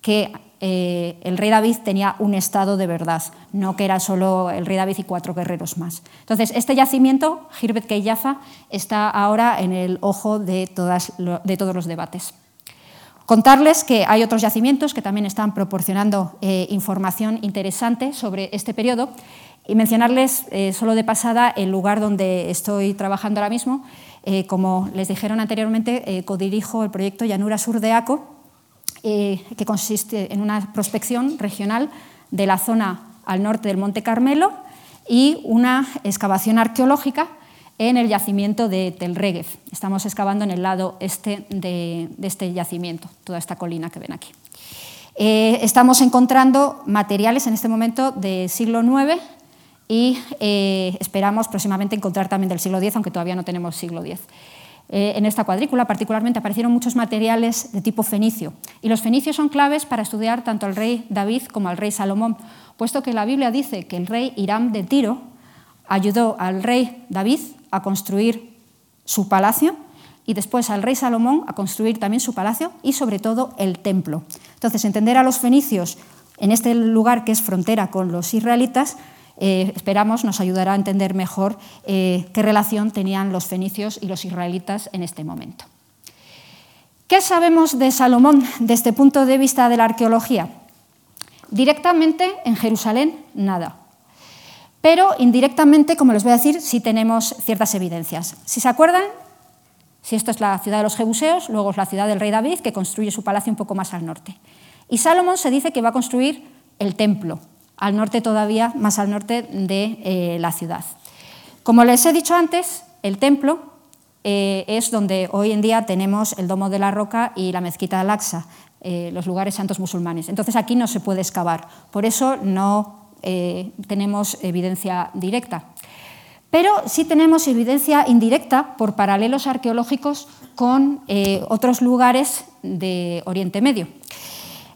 que eh, el rey David tenía un estado de verdad, no que era solo el rey David y cuatro guerreros más. Entonces, este yacimiento, Hirbet Keiyafa, está ahora en el ojo de todos los debates. Contarles que hay otros yacimientos que también están proporcionando eh, información interesante sobre este periodo y mencionarles eh, solo de pasada el lugar donde estoy trabajando ahora mismo. como les dijeron anteriormente, codirijo el proyecto Llanura Sur de ACO, eh, que consiste en una prospección regional de la zona al norte del Monte Carmelo y una excavación arqueológica en el yacimiento de Tel Regev. Estamos excavando en el lado este de, este yacimiento, toda esta colina que ven aquí. Eh, estamos encontrando materiales en este momento del siglo IX y eh, esperamos próximamente encontrar también del siglo X, aunque todavía no tenemos siglo X. Eh, en esta cuadrícula particularmente aparecieron muchos materiales de tipo fenicio. Y los fenicios son claves para estudiar tanto al rey David como al rey Salomón, puesto que la Biblia dice que el rey Hiram de Tiro ayudó al rey David a construir su palacio y después al rey Salomón a construir también su palacio y sobre todo el templo. Entonces, entender a los fenicios en este lugar que es frontera con los israelitas, eh, esperamos nos ayudará a entender mejor eh, qué relación tenían los fenicios y los israelitas en este momento. ¿Qué sabemos de Salomón desde este punto de vista de la arqueología? Directamente en Jerusalén, nada. Pero indirectamente, como les voy a decir, sí tenemos ciertas evidencias. Si se acuerdan, si esto es la ciudad de los Jebuseos, luego es la ciudad del rey David, que construye su palacio un poco más al norte. Y Salomón se dice que va a construir el templo, al norte todavía, más al norte de eh, la ciudad. Como les he dicho antes, el templo eh, es donde hoy en día tenemos el Domo de la Roca y la Mezquita de Al-Aqsa, eh, los lugares santos musulmanes. Entonces aquí no se puede excavar, por eso no tenemos evidencia directa. Pero sí tenemos evidencia indirecta por paralelos arqueológicos con otros lugares de Oriente Medio.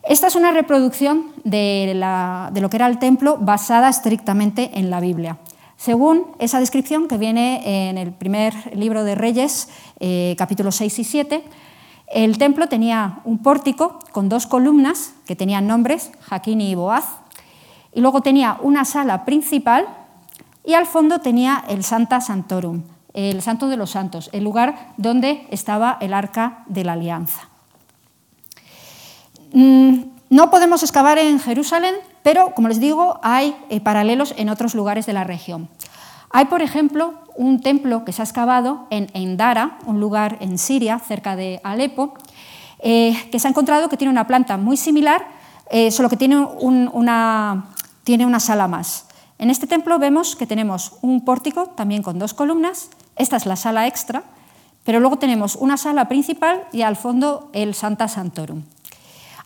Esta es una reproducción de, lo que era el templo basada estrictamente en la Biblia. Según esa descripción que viene en el primer libro de Reyes, eh, capítulos 6 y 7, el templo tenía un pórtico con dos columnas que tenían nombres, Jaquín y Boaz, y luego tenía una sala principal y al fondo tenía el Santa Santorum, el Santo de los Santos, el lugar donde estaba el arca de la alianza. Mm, no podemos excavar en Jerusalén, pero, como les digo, hay eh, paralelos en otros lugares de la región. Hay, por ejemplo, un templo que se ha excavado en Endara, un lugar en Siria, cerca de Alepo, eh, que se ha encontrado que tiene una planta muy similar, eh, solo que tiene una, tiene una sala más. En este templo vemos que tenemos un pórtico también con dos columnas, esta es la sala extra, pero luego tenemos una sala principal y al fondo el Santa Santorum.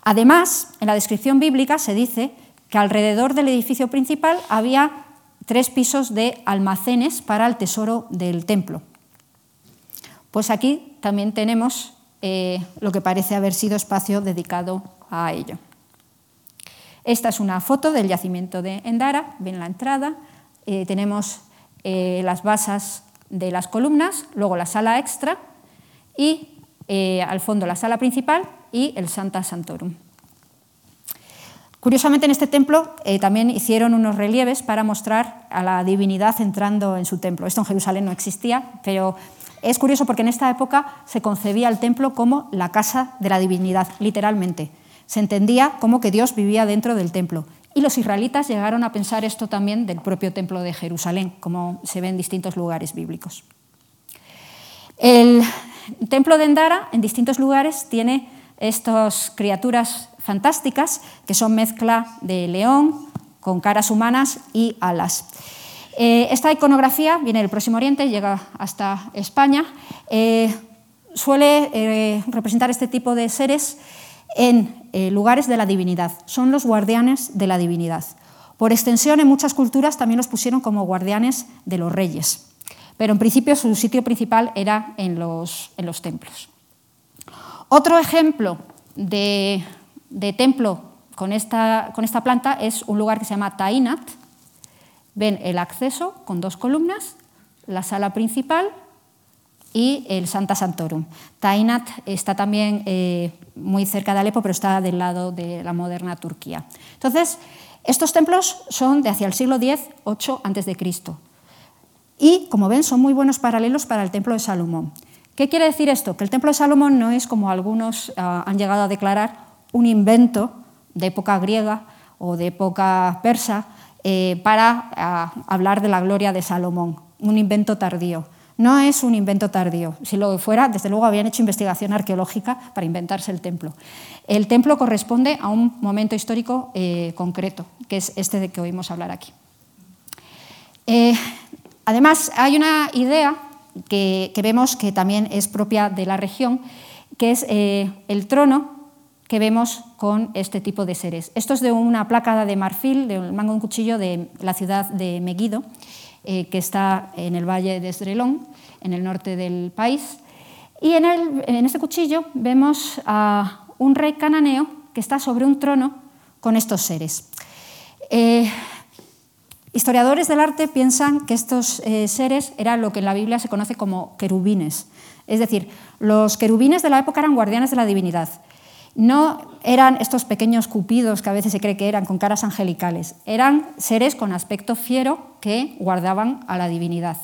Además, en la descripción bíblica se dice que alrededor del edificio principal había tres pisos de almacenes para el tesoro del templo. Pues aquí también tenemos eh, lo que parece haber sido espacio dedicado a ello. Esta es una foto del yacimiento de Endara, ven la entrada, eh, tenemos eh, las basas de las columnas, luego la sala extra y al fondo la sala principal y el Santa Santorum. Curiosamente, en este templo eh, también hicieron unos relieves para mostrar a la divinidad entrando en su templo. Esto en Jerusalén no existía, pero es curioso porque en esta época se concebía el templo como la casa de la divinidad, literalmente. Se entendía como que Dios vivía dentro del templo. Y los israelitas llegaron a pensar esto también del propio templo de Jerusalén, como se ve en distintos lugares bíblicos. El templo de Endara, en distintos lugares, tiene estas criaturas fantásticas que son mezcla de león con caras humanas y alas. Eh, esta iconografía viene del Próximo Oriente, llega hasta España. Eh, suele eh, representar este tipo de seres en lugares de la divinidad. Son los guardianes de la divinidad. Por extensión, en muchas culturas también los pusieron como guardianes de los reyes. Pero en principio su sitio principal era en los, templos. Otro ejemplo de, templo con esta, con esta, planta es un lugar que se llama Tainat. Ven el acceso con dos columnas, la sala principal y el Santa Santorum. Tainat está también eh, muy cerca de Alepo, pero está del lado de la moderna Turquía. Entonces, estos templos son de hacia el siglo X, 8 a.C. Y, como ven, son muy buenos paralelos para el templo de Salomón. ¿Qué quiere decir esto? Que el Templo de Salomón no es, como algunos ah, han llegado a declarar, un invento de época griega o de época persa eh, para ah, hablar de la gloria de Salomón, un invento tardío. No es un invento tardío. Si lo fuera, desde luego habían hecho investigación arqueológica para inventarse el templo. El templo corresponde a un momento histórico eh, concreto, que es este de que oímos hablar aquí. Eh, además, hay una idea que, vemos que también es propia de la región, que es eh, el trono que vemos con este tipo de seres. Esto es de una placa de marfil, de un mango un cuchillo de la ciudad de Megiddo, eh, que está en el valle de Esdrelón, en el norte del país. Y en, en este cuchillo vemos a un rey cananeo que está sobre un trono con estos seres. Eh, Historiadores del arte piensan que estos eh, seres eran lo que en la Biblia se conoce como querubines. Es decir, los querubines de la época eran guardianes de la divinidad. no eran estos pequeños cupidos que a veces se cree que eran con caras angelicales, eran seres con aspecto fiero que guardaban a la divinidad.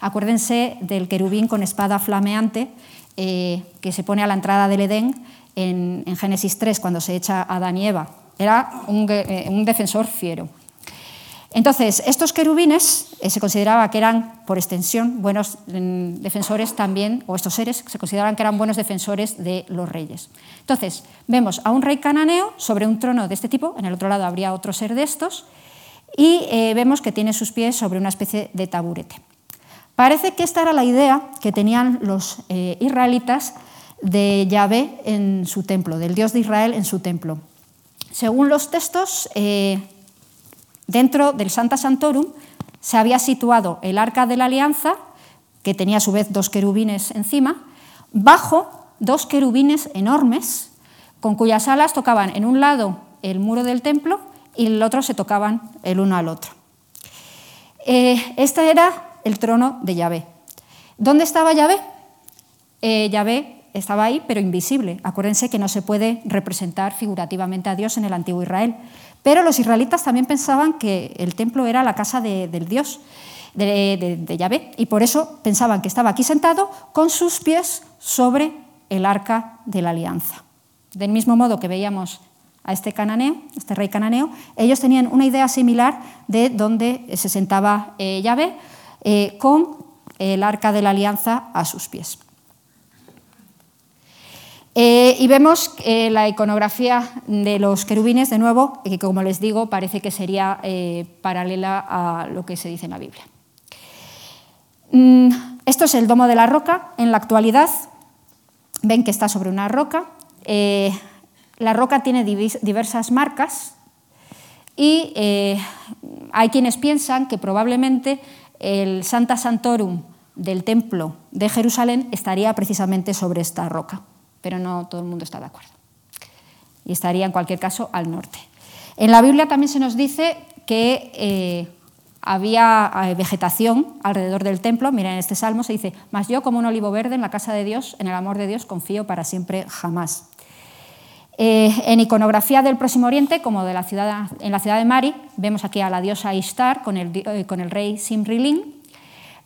Acuérdense del querubín con espada flameante eh, que se pone a la entrada del Edén en, Génesis 3 cuando se echa a Adán y Eva. Era un eh, defensor fiero. Entonces, estos querubines eh, se consideraba que eran, por extensión, buenos mm, defensores también, o estos seres se consideraban que eran buenos defensores de los reyes. Entonces, vemos a un rey cananeo sobre un trono de este tipo, en el otro lado habría otro ser de estos, y eh, vemos que tiene sus pies sobre una especie de taburete. Parece que esta era la idea que tenían los eh, israelitas de Yahvé en su templo, del Dios de Israel en su templo. Según los textos, Dentro del Santa Santorum se había situado el arca de la alianza, que tenía a su vez dos querubines encima, bajo dos querubines enormes, con cuyas alas tocaban en un lado el muro del templo y en el otro se tocaban el uno al otro. Eh, este era el trono de Yahvé. ¿Dónde estaba Yahvé? Eh, Yahvé estaba ahí, pero invisible. Acuérdense que no se puede representar figurativamente a Dios en el antiguo Israel. Pero los israelitas también pensaban que el templo era la casa del Dios, de, Yahvé, y por eso pensaban que estaba aquí sentado con sus pies sobre el arca de la alianza. Del mismo modo que veíamos a este cananeo, este rey cananeo, ellos tenían una idea similar de dónde se sentaba eh, Yahvé eh, con el arca de la alianza a sus pies. Eh, y vemos eh, la iconografía de los querubines, de nuevo, que como les digo, parece que sería eh, paralela a lo que se dice en la Biblia. Mm, esto es el domo de la roca. En la actualidad, ven que está sobre una roca. la roca tiene diversas marcas y hay quienes piensan que probablemente el Santa Santorum del templo de Jerusalén estaría precisamente sobre esta roca pero no todo el mundo está de acuerdo. Y estaría en cualquier caso al norte. En la Biblia también se nos dice que eh, había eh, vegetación alrededor del templo. Mira, en este salmo se dice, mas yo como un olivo verde en la casa de Dios, en el amor de Dios, confío para siempre jamás. Eh, en iconografía del Próximo Oriente, como de la ciudad, en la ciudad de Mari, vemos aquí a la diosa Ishtar con el, con el rey Simrilin.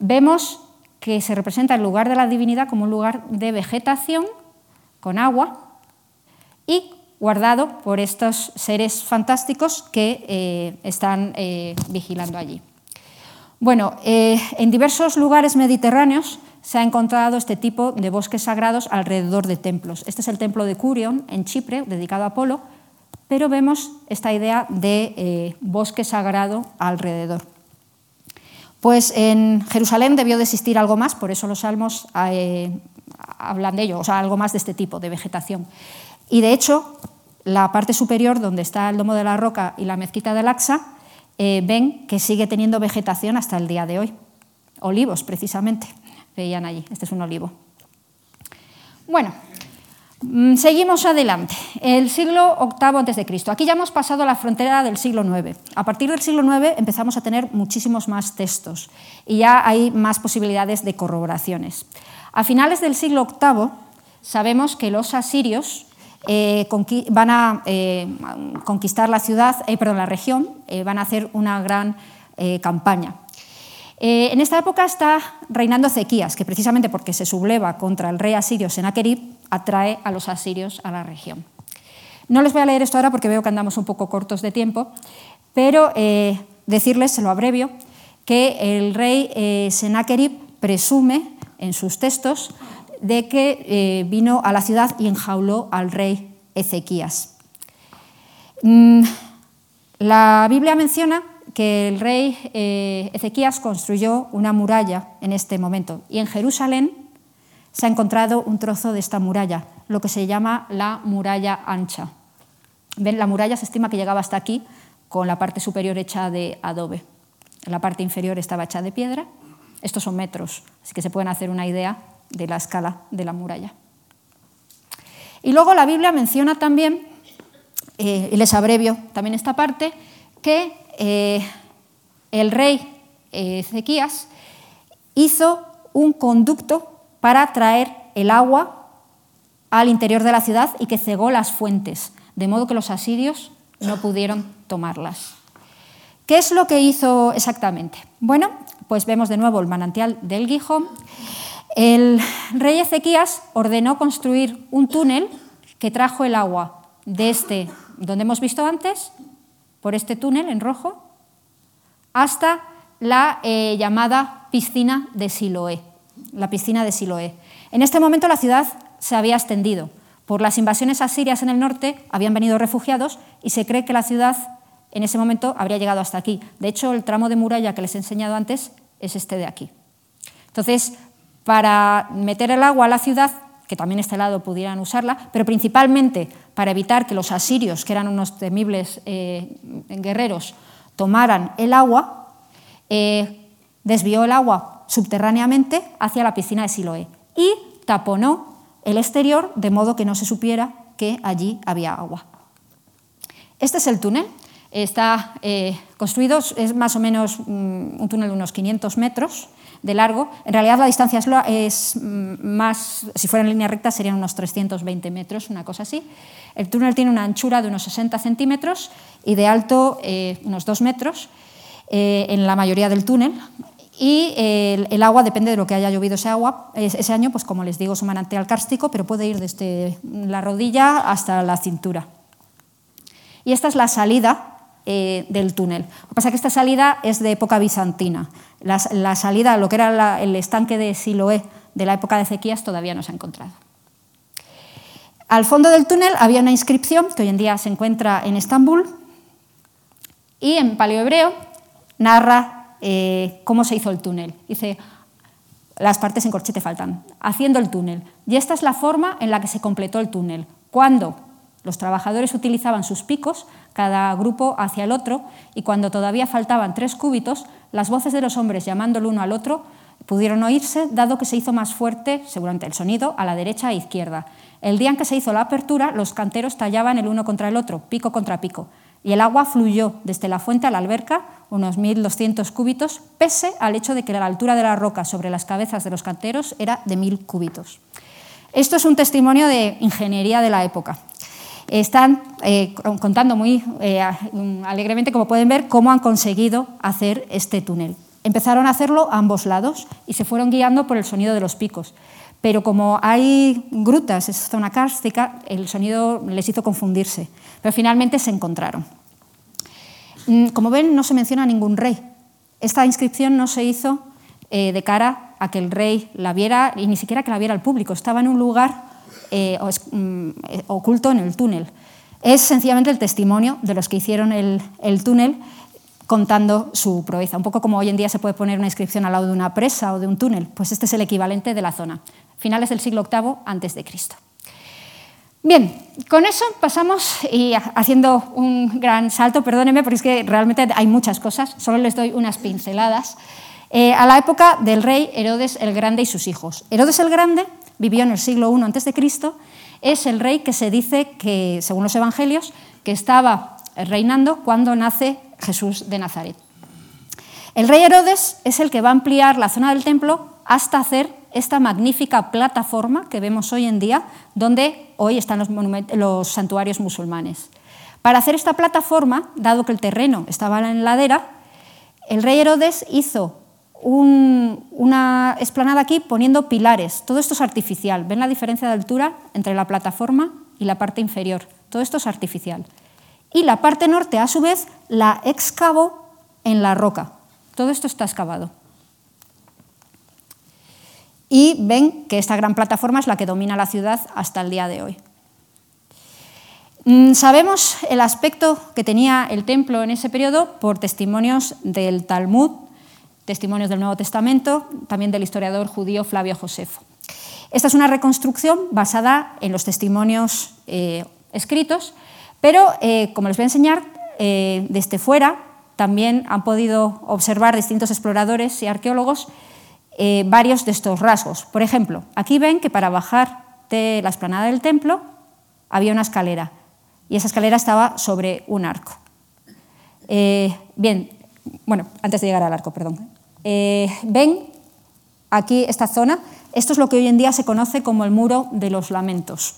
Vemos que se representa el lugar de la divinidad como un lugar de vegetación con agua y guardado por estos seres fantásticos que eh, están eh, vigilando allí. Bueno, eh, en diversos lugares mediterráneos se ha encontrado este tipo de bosques sagrados alrededor de templos. Este es el templo de Curion, en Chipre, dedicado a Apolo, pero vemos esta idea de bosque sagrado alrededor. Pues en Jerusalén debió de existir algo más, por eso los salmos hablan de ello, o sea, algo más de este tipo, de vegetación. Y de hecho, la parte superior, donde está el Domo de la Roca y la Mezquita del Axa, eh, ven que sigue teniendo vegetación hasta el día de hoy. Olivos, precisamente, veían allí. Este es un olivo. Bueno, mm, seguimos adelante. El siglo VIII a.C. Aquí ya hemos pasado la frontera del siglo IX. A partir del siglo IX empezamos a tener muchísimos más textos y ya hay más posibilidades de corroboraciones. A finales del siglo VIII sabemos que los asirios eh, van a eh, conquistar la ciudad, eh, perdón, la región, van a hacer una gran campaña. en esta época está reinando Ezequías, que precisamente porque se subleva contra el rey asirio Senaquerib, atrae a los asirios a la región. No les voy a leer esto ahora porque veo que andamos un poco cortos de tiempo, pero decirles, se lo abrevio, que el rey Senaquerib presume en sus textos de que eh, vino a la ciudad y enjauló al rey Ezequías. Mm, la Biblia menciona que el rey eh, Ezequías construyó una muralla en este momento y en Jerusalén se ha encontrado un trozo de esta muralla, lo que se llama la muralla ancha. ¿Ven? La muralla se estima que llegaba hasta aquí con la parte superior hecha de adobe. La parte inferior estaba hecha de piedra estos son metros, así que se pueden hacer una idea de la escala de la muralla. Y luego la Biblia menciona también, eh, y les abrevio también esta parte, que eh, el rey eh, Ezequías hizo un conducto para traer el agua al interior de la ciudad y que cegó las fuentes, de modo que los asirios no pudieron tomarlas. ¿Qué es lo que hizo exactamente? Bueno, pues vemos de nuevo el manantial del Gijón. El rey Ezequías ordenó construir un túnel que trajo el agua de este, donde hemos visto antes, por este túnel en rojo, hasta la eh, llamada piscina de Siloé, la piscina de Siloé. En este momento la ciudad se había extendido. Por las invasiones asirias en el norte habían venido refugiados y se cree que la ciudad en ese momento habría llegado hasta aquí. De hecho, el tramo de muralla que les he enseñado antes es este de aquí. Entonces, para meter el agua a la ciudad, que también este lado pudieran usarla, pero principalmente para evitar que los asirios, que eran unos temibles eh, guerreros, tomaran el agua, eh, desvió el agua subterráneamente hacia la piscina de Siloé y taponó el exterior de modo que no se supiera que allí había agua. Este es el túnel. Está eh, construido, es más o menos mm, un túnel de unos 500 metros de largo. En realidad la distancia es, mm, más, si fuera en línea recta serían unos 320 metros, una cosa así. El túnel tiene una anchura de unos 60 centímetros y de alto eh, unos 2 metros eh, en la mayoría del túnel. Y el, agua depende de lo que haya llovido ese, agua, ese año, pues como les digo, es un manantial cárstico, pero puede ir desde la rodilla hasta la cintura. Y esta es la salida eh, del túnel. Lo que pasa es que esta salida es de época bizantina. La, salida, lo que era el estanque de Siloé de la época de Ezequías, todavía no se ha encontrado. Al fondo del túnel había una inscripción que hoy en día se encuentra en Estambul y en paleohebreo narra eh, cómo se hizo el túnel. Dice, las partes en corchete faltan, haciendo el túnel. Y esta es la forma en la que se completó el túnel. Cuando los trabajadores utilizaban sus picos, cada grupo hacia el otro, y cuando todavía faltaban tres cúbitos, las voces de los hombres llamando el uno al otro pudieron oírse, dado que se hizo más fuerte, seguramente el sonido, a la derecha e izquierda. El día en que se hizo la apertura, los canteros tallaban el uno contra el otro, pico contra pico, y el agua fluyó desde la fuente a la alberca, unos 1.200 cúbitos, pese al hecho de que la altura de la roca sobre las cabezas de los canteros era de 1.000 cúbitos. Esto es un testimonio de ingeniería de la época están eh, contando muy eh, alegremente, como pueden ver, cómo han conseguido hacer este túnel. Empezaron a hacerlo a ambos lados y se fueron guiando por el sonido de los picos. Pero como hay grutas, es zona cárstica, el sonido les hizo confundirse. Pero finalmente se encontraron. Mm, como ven, no se menciona ningún rey. Esta inscripción no se hizo eh, de cara a que el rey la viera y ni siquiera que la viera el público. Estaba en un lugar eh, mm, eh, oculto en el túnel. Es sencillamente el testimonio de los que hicieron el, túnel contando su proeza. Un poco como hoy en día se puede poner una inscripción al lado de una presa o de un túnel, pues este es el equivalente de la zona. Finales del siglo VIII antes de Cristo. Bien, con eso pasamos y haciendo un gran salto, perdónenme porque es que realmente hay muchas cosas, solo les doy unas pinceladas, eh, a la época del rey Herodes el Grande y sus hijos. Herodes el Grande vivió en el siglo I a.C., es el rey que se dice que, según los evangelios, que estaba reinando cuando nace Jesús de Nazaret. El rey Herodes es el que va a ampliar la zona del templo hasta hacer esta magnífica plataforma que vemos hoy en día, donde hoy están los, los santuarios musulmanes. Para hacer esta plataforma, dado que el terreno estaba en la ladera, el rey Herodes hizo una esplanada aquí poniendo pilares. Todo esto es artificial. ¿Ven la diferencia de altura entre la plataforma y la parte inferior? Todo esto es artificial. Y la parte norte, a su vez, la excavó en la roca. Todo esto está excavado. Y ven que esta gran plataforma es la que domina la ciudad hasta el día de hoy. Mm, sabemos el aspecto que tenía el templo en ese periodo por testimonios del Talmud testimonios del Nuevo Testamento, también del historiador judío Flavio Josefo. Esta es una reconstrucción basada en los testimonios eh, escritos, pero eh, como les voy a enseñar, eh, desde fuera también han podido observar distintos exploradores y arqueólogos varios de estos rasgos. Por ejemplo, aquí ven que para bajar de la esplanada del templo había una escalera y esa escalera estaba sobre un arco. bien, bueno, antes de llegar al arco, perdón. Eh, ven aquí esta zona, esto es lo que hoy en día se conoce como el muro de los lamentos.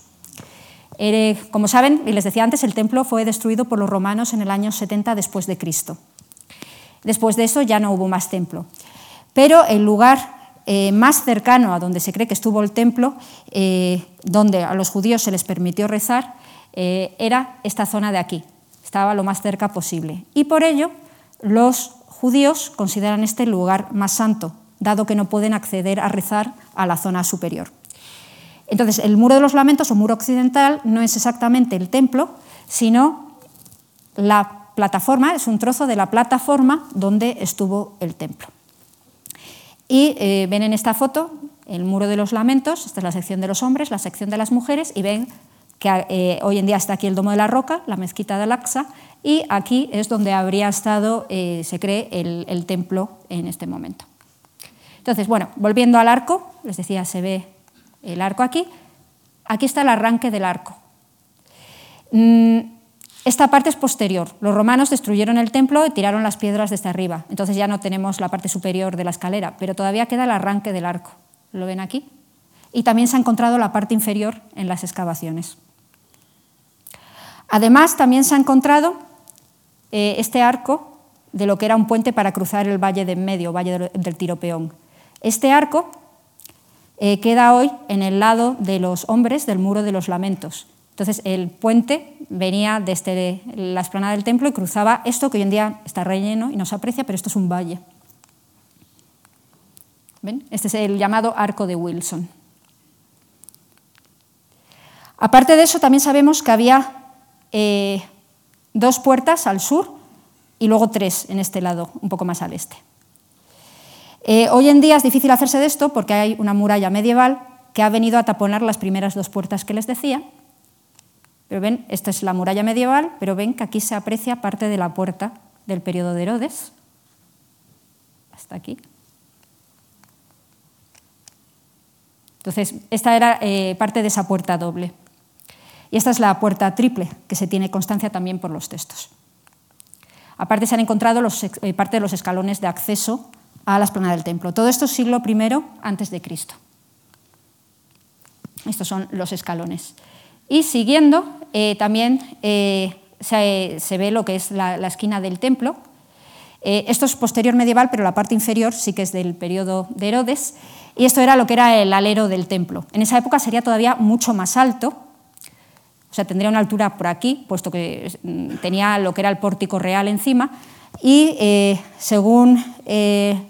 como saben, y les decía antes, el templo fue destruido por los romanos en el año 70 después de Cristo. Después de eso ya no hubo más templo. Pero el lugar eh, más cercano a donde se cree que estuvo el templo, eh, donde a los judíos se les permitió rezar, eh, era esta zona de aquí. Estaba lo más cerca posible. Y por ello, los judíos consideran este lugar más santo, dado que no pueden acceder a rezar a la zona superior. Entonces, el muro de los lamentos o muro occidental no es exactamente el templo, sino la plataforma, es un trozo de la plataforma donde estuvo el templo. Y eh, ven en esta foto el muro de los lamentos, esta es la sección de los hombres, la sección de las mujeres, y ven que eh, hoy en día está aquí el Domo de la Roca, la mezquita de Al-Aqsa, y aquí es donde habría estado, eh, se cree, el, templo en este momento. Entonces, bueno, volviendo al arco, les decía, se ve el arco aquí, aquí está el arranque del arco. Mm, esta parte es posterior. Los romanos destruyeron el templo y tiraron las piedras desde arriba. Entonces ya no tenemos la parte superior de la escalera, pero todavía queda el arranque del arco. ¿Lo ven aquí? Y también se ha encontrado la parte inferior en las excavaciones. Además, también se ha encontrado eh, este arco de lo que era un puente para cruzar el valle de en medio, valle del Tiropeón. Este arco eh, queda hoy en el lado de los hombres del muro de los lamentos. Entonces el puente venía desde la explanada del templo y cruzaba esto que hoy en día está relleno y no se aprecia, pero esto es un valle. ¿Ven? Este es el llamado Arco de Wilson. Aparte de eso, también sabemos que había eh, dos puertas al sur y luego tres en este lado, un poco más al este. Eh, hoy en día es difícil hacerse de esto porque hay una muralla medieval que ha venido a taponar las primeras dos puertas que les decía pero ven, esta es la muralla medieval, pero ven que aquí se aprecia parte de la puerta del periodo de Herodes. Hasta aquí. Entonces, esta era eh, parte de esa puerta doble. Y esta es la puerta triple, que se tiene constancia también por los textos. Aparte se han encontrado los, eh, parte de los escalones de acceso a la esplanada del templo. Todo esto es siglo I antes de Cristo. Estos son los escalones. Y siguiendo, eh, también eh, se, ve lo que es la, esquina del templo. Esto es posterior medieval, pero la parte inferior sí que es del periodo de Herodes. Y esto era lo que era el alero del templo. En esa época sería todavía mucho más alto, sea, tendría una altura por aquí, puesto que mm, tenía lo que era el pórtico real encima. Y según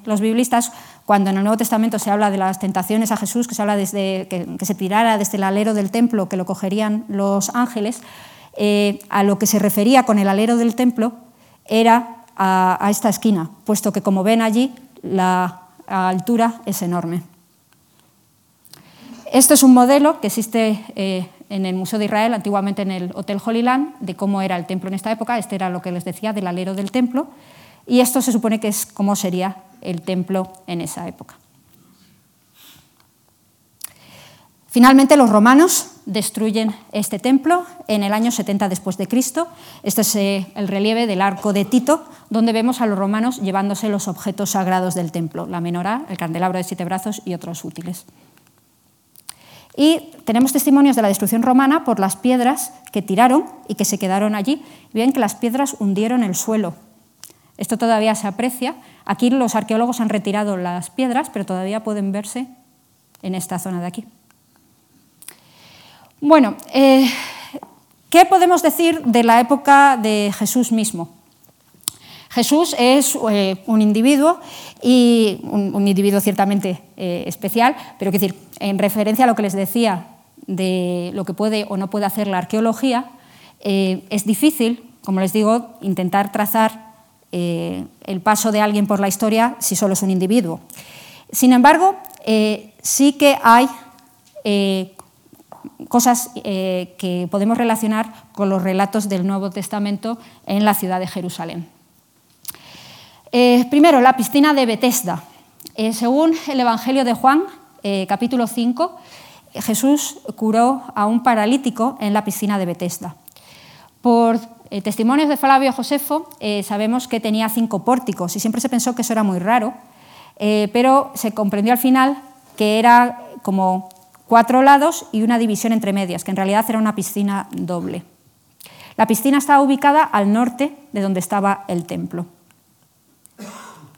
los biblistas, cuando en el Nuevo Testamento se habla de las tentaciones a Jesús, que se habla desde que, se tirara desde el alero del templo, que lo cogerían los ángeles, eh, a lo que se refería con el alero del templo era a, esta esquina, puesto que como ven allí la altura es enorme. Esto es un modelo que existe eh, en el Museo de Israel, antiguamente en el Hotel Holy Land, de cómo era el templo en esta época. Este era lo que les decía del alero del templo. Y esto se supone que es cómo sería el templo en esa época. Finalmente, los romanos destruyen este templo en el año 70 después de Cristo. Este es eh, el relieve del arco de Tito, donde vemos a los romanos llevándose los objetos sagrados del templo, la menorá, el candelabro de siete brazos y otros útiles. Y tenemos testimonios de la destrucción romana por las piedras que tiraron y que se quedaron allí. Ven que las piedras hundieron el suelo. Esto todavía se aprecia Aquí los arqueólogos han retirado las piedras, pero todavía pueden verse en esta zona de aquí. Bueno, eh, ¿qué podemos decir de la época de Jesús mismo? Jesús es eh, un individuo y un, individuo ciertamente eh, especial, pero decir, en referencia a lo que les decía de lo que puede o no puede hacer la arqueología, es difícil, como les digo, intentar trazar eh, el paso de alguien por la historia si solo es un individuo. Sin embargo, eh, sí que hay eh, cosas que podemos relacionar con los relatos del Nuevo Testamento en la ciudad de Jerusalén. Primero, la piscina de Bethesda. según el Evangelio de Juan, capítulo 5, Jesús curó a un paralítico en la piscina de Bethesda. Por eh, testimonios de Flavio Josefo eh, sabemos que tenía cinco pórticos y siempre se pensó que eso era muy raro, eh, pero se comprendió al final que era como cuatro lados y una división entre medias, que en realidad era una piscina doble. La piscina estaba ubicada al norte de donde estaba el templo.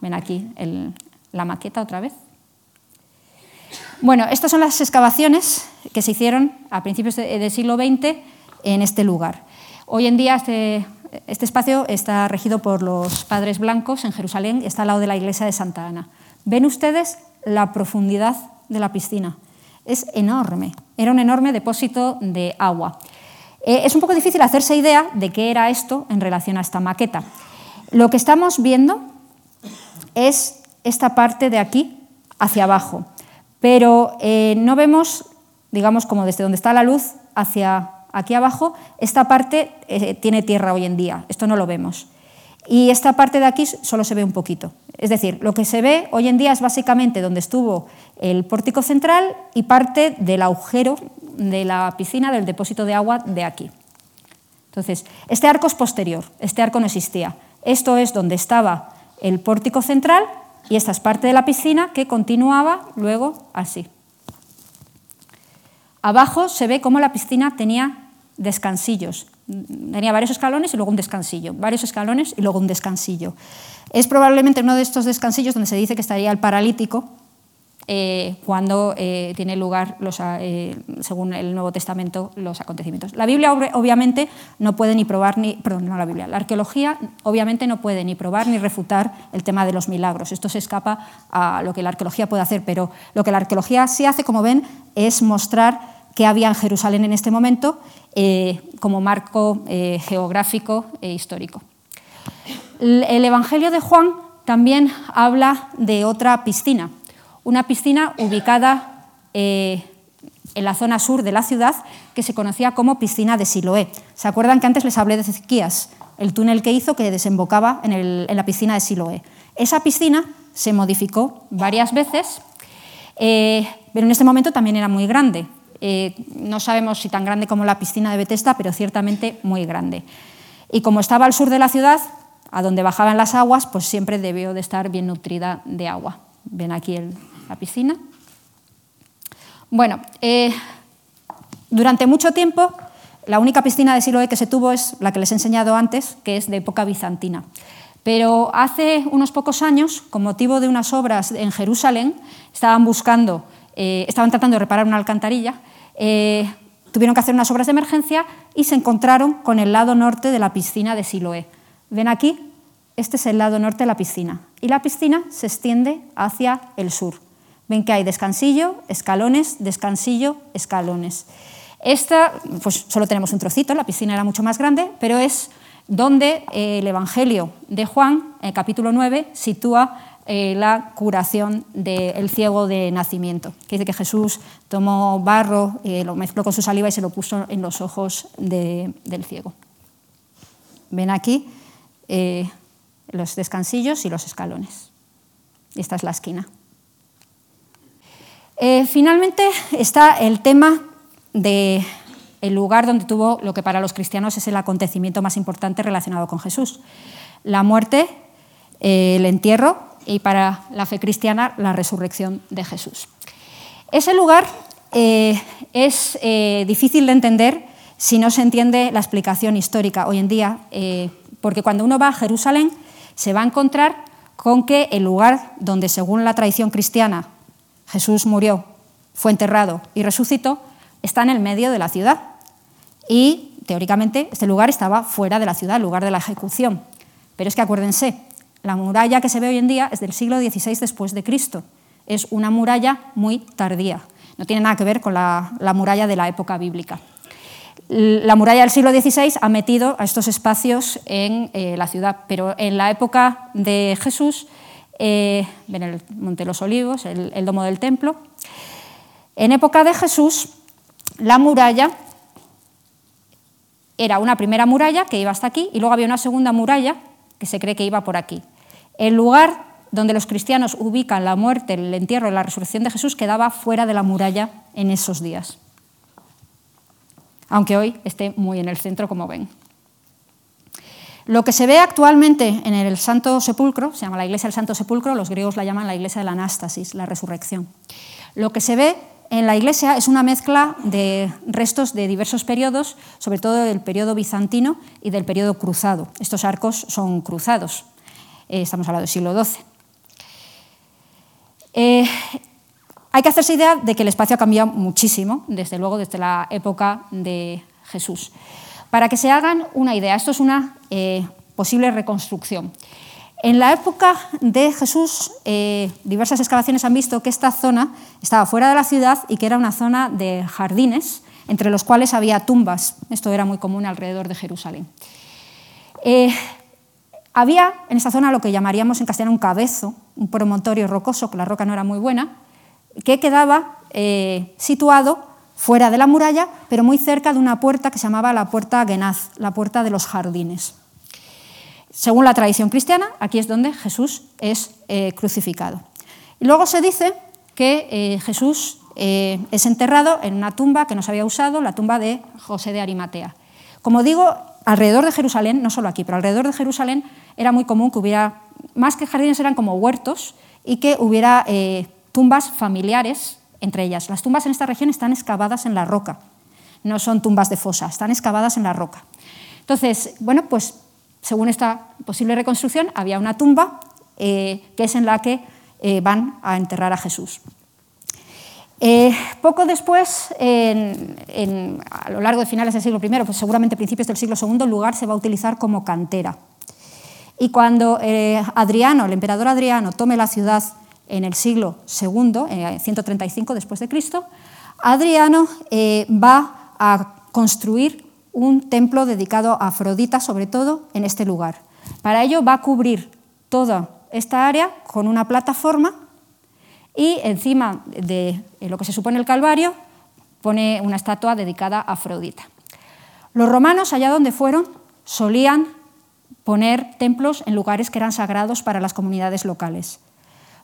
Ven aquí la maqueta otra vez. Bueno, estas son las excavaciones que se hicieron a principios del siglo XX en este lugar. Hoy en día este, este, espacio está regido por los padres blancos en Jerusalén y está al lado de la iglesia de Santa Ana. Ven ustedes la profundidad de la piscina. Es enorme, era un enorme depósito de agua. Eh, es un poco difícil hacerse idea de qué era esto en relación a esta maqueta. Lo que estamos viendo es esta parte de aquí hacia abajo, pero eh, no vemos, digamos, como desde donde está la luz hacia aquí abajo, esta parte eh, tiene tierra hoy en día, esto no lo vemos. Y esta parte de aquí solo se ve un poquito. Es decir, lo que se ve hoy en día es básicamente donde estuvo el pórtico central y parte del agujero de la piscina del depósito de agua de aquí. Entonces, este arco es posterior, este arco no existía. Esto es donde estaba el pórtico central y esta es parte de la piscina que continuaba luego así. Abajo se ve cómo la piscina tenía descansillos. Tenía varios escalones y luego un descansillo. Varios escalones y luego un descansillo. Es probablemente uno de estos descansillos donde se dice que estaría el paralítico eh, cuando eh, tiene lugar, los, eh, según el Nuevo Testamento, los acontecimientos. La Biblia obviamente no puede ni probar ni, perdón, no la Biblia, la arqueología obviamente no puede ni probar ni refutar el tema de los milagros. Esto se escapa a lo que la arqueología puede hacer, pero lo que la arqueología sí hace, como ven, es mostrar qué había en Jerusalén en este momento como marco geográfico e histórico. El Evangelio de Juan también habla de otra piscina una piscina ubicada eh, en la zona sur de la ciudad que se conocía como piscina de Siloé. ¿Se acuerdan que antes les hablé de Ezequías, el túnel que hizo que desembocaba en, la piscina de Siloé? Esa piscina se modificó varias veces, eh, pero en este momento también era muy grande. Eh, no sabemos si tan grande como la piscina de Bethesda, pero ciertamente muy grande. Y como estaba al sur de la ciudad, a donde bajaban las aguas, pues siempre debió de estar bien nutrida de agua. Ven aquí el, la piscina. Bueno, eh, durante mucho tiempo la única piscina de Siloé que se tuvo es la que les he enseñado antes, que es de época bizantina. Pero hace unos pocos años, con motivo de unas obras en Jerusalén, estaban buscando, eh, estaban tratando de reparar una alcantarilla, eh, tuvieron que hacer unas obras de emergencia y se encontraron con el lado norte de la piscina de Siloé. ¿Ven aquí? Este es el lado norte de la piscina. Y la piscina se extiende hacia el sur. Ven que hay descansillo, escalones, descansillo, escalones. Esta, pues solo tenemos un trocito, la piscina era mucho más grande, pero es donde eh, el Evangelio de Juan, en el capítulo 9, sitúa eh, la curación del ciego de nacimiento, que dice que Jesús tomó barro, eh, lo mezcló con su saliva y se lo puso en los ojos del ciego. Ven aquí los descansillos y los escalones. Esta es la esquina. Eh, finalmente está el tema del lugar donde tuvo lo que para los cristianos es el acontecimiento más importante relacionado con Jesús, la muerte, eh, el entierro y para la fe cristiana la resurrección de Jesús. Ese lugar eh, es difícil de entender si no se entiende la explicación histórica hoy en día, porque cuando uno va a Jerusalén se va a encontrar con que el lugar donde, según la tradición cristiana, Jesús murió, fue enterrado y resucitó, está en el medio de la ciudad. Y teóricamente este lugar estaba fuera de la ciudad, el lugar de la ejecución. Pero es que acuérdense, la muralla que se ve hoy en día es del siglo XVI después de Cristo. Es una muralla muy tardía. No tiene nada que ver con la, muralla de la época bíblica. La muralla del siglo XVI ha metido a estos espacios en eh, la ciudad, pero en la época de Jesús eh, el Monte de los Olivos, el, el domo del templo. En época de Jesús, la muralla era una primera muralla que iba hasta aquí y luego había una segunda muralla que se cree que iba por aquí. El lugar donde los cristianos ubican la muerte, el entierro y la resurrección de Jesús quedaba fuera de la muralla en esos días, aunque hoy esté muy en el centro, como ven. Lo que se ve actualmente en el Santo Sepulcro, se llama la iglesia del Santo Sepulcro, los griegos la llaman la iglesia de la Anástasis, la resurrección. Lo que se ve en la iglesia es una mezcla de restos de diversos periodos, sobre todo del periodo bizantino y del periodo cruzado. Estos arcos son cruzados, eh, estamos hablando del siglo XII. Eh, hay que hacerse idea de que el espacio ha cambiado muchísimo, desde luego desde la época de Jesús. Para que se hagan una idea, esto es una eh, posible reconstrucción. En la época de Jesús, eh, diversas excavaciones han visto que esta zona estaba fuera de la ciudad y que era una zona de jardines, entre los cuales había tumbas. Esto era muy común alrededor de Jerusalén. Eh, había en esta zona lo que llamaríamos en castellano un cabezo, un promontorio rocoso, que la roca no era muy buena, que quedaba situado fuera de la muralla, pero muy cerca de una puerta que se llamaba la puerta Genaz, la puerta de los jardines. Según la tradición cristiana, aquí es donde Jesús es eh, crucificado. Y luego se dice que eh, Jesús eh, es enterrado en una tumba que no se había usado, la tumba de José de Arimatea. Como digo, alrededor de Jerusalén, no solo aquí, pero alrededor de Jerusalén era muy común que hubiera, más que jardines, eran como huertos y que hubiera tumbas familiares entre ellas. Las tumbas en esta región están excavadas en la roca, no son tumbas de fosa, están excavadas en la roca. Entonces, bueno, pues según esta posible reconstrucción, había una tumba eh, que es en la que eh, van a enterrar a Jesús. Eh, poco después, a lo largo de finales del siglo I, pues seguramente principios del siglo II, el lugar se va a utilizar como cantera. Y cuando Adriano, el emperador Adriano, tome la ciudad en el siglo II, 135 después de Cristo, Adriano va a construir un templo dedicado a Afrodita, sobre todo en este lugar. Para ello va a cubrir toda esta área con una plataforma y encima de lo que se supone el Calvario pone una estatua dedicada a Afrodita. Los romanos, allá donde fueron, solían poner templos en lugares que eran sagrados para las comunidades locales.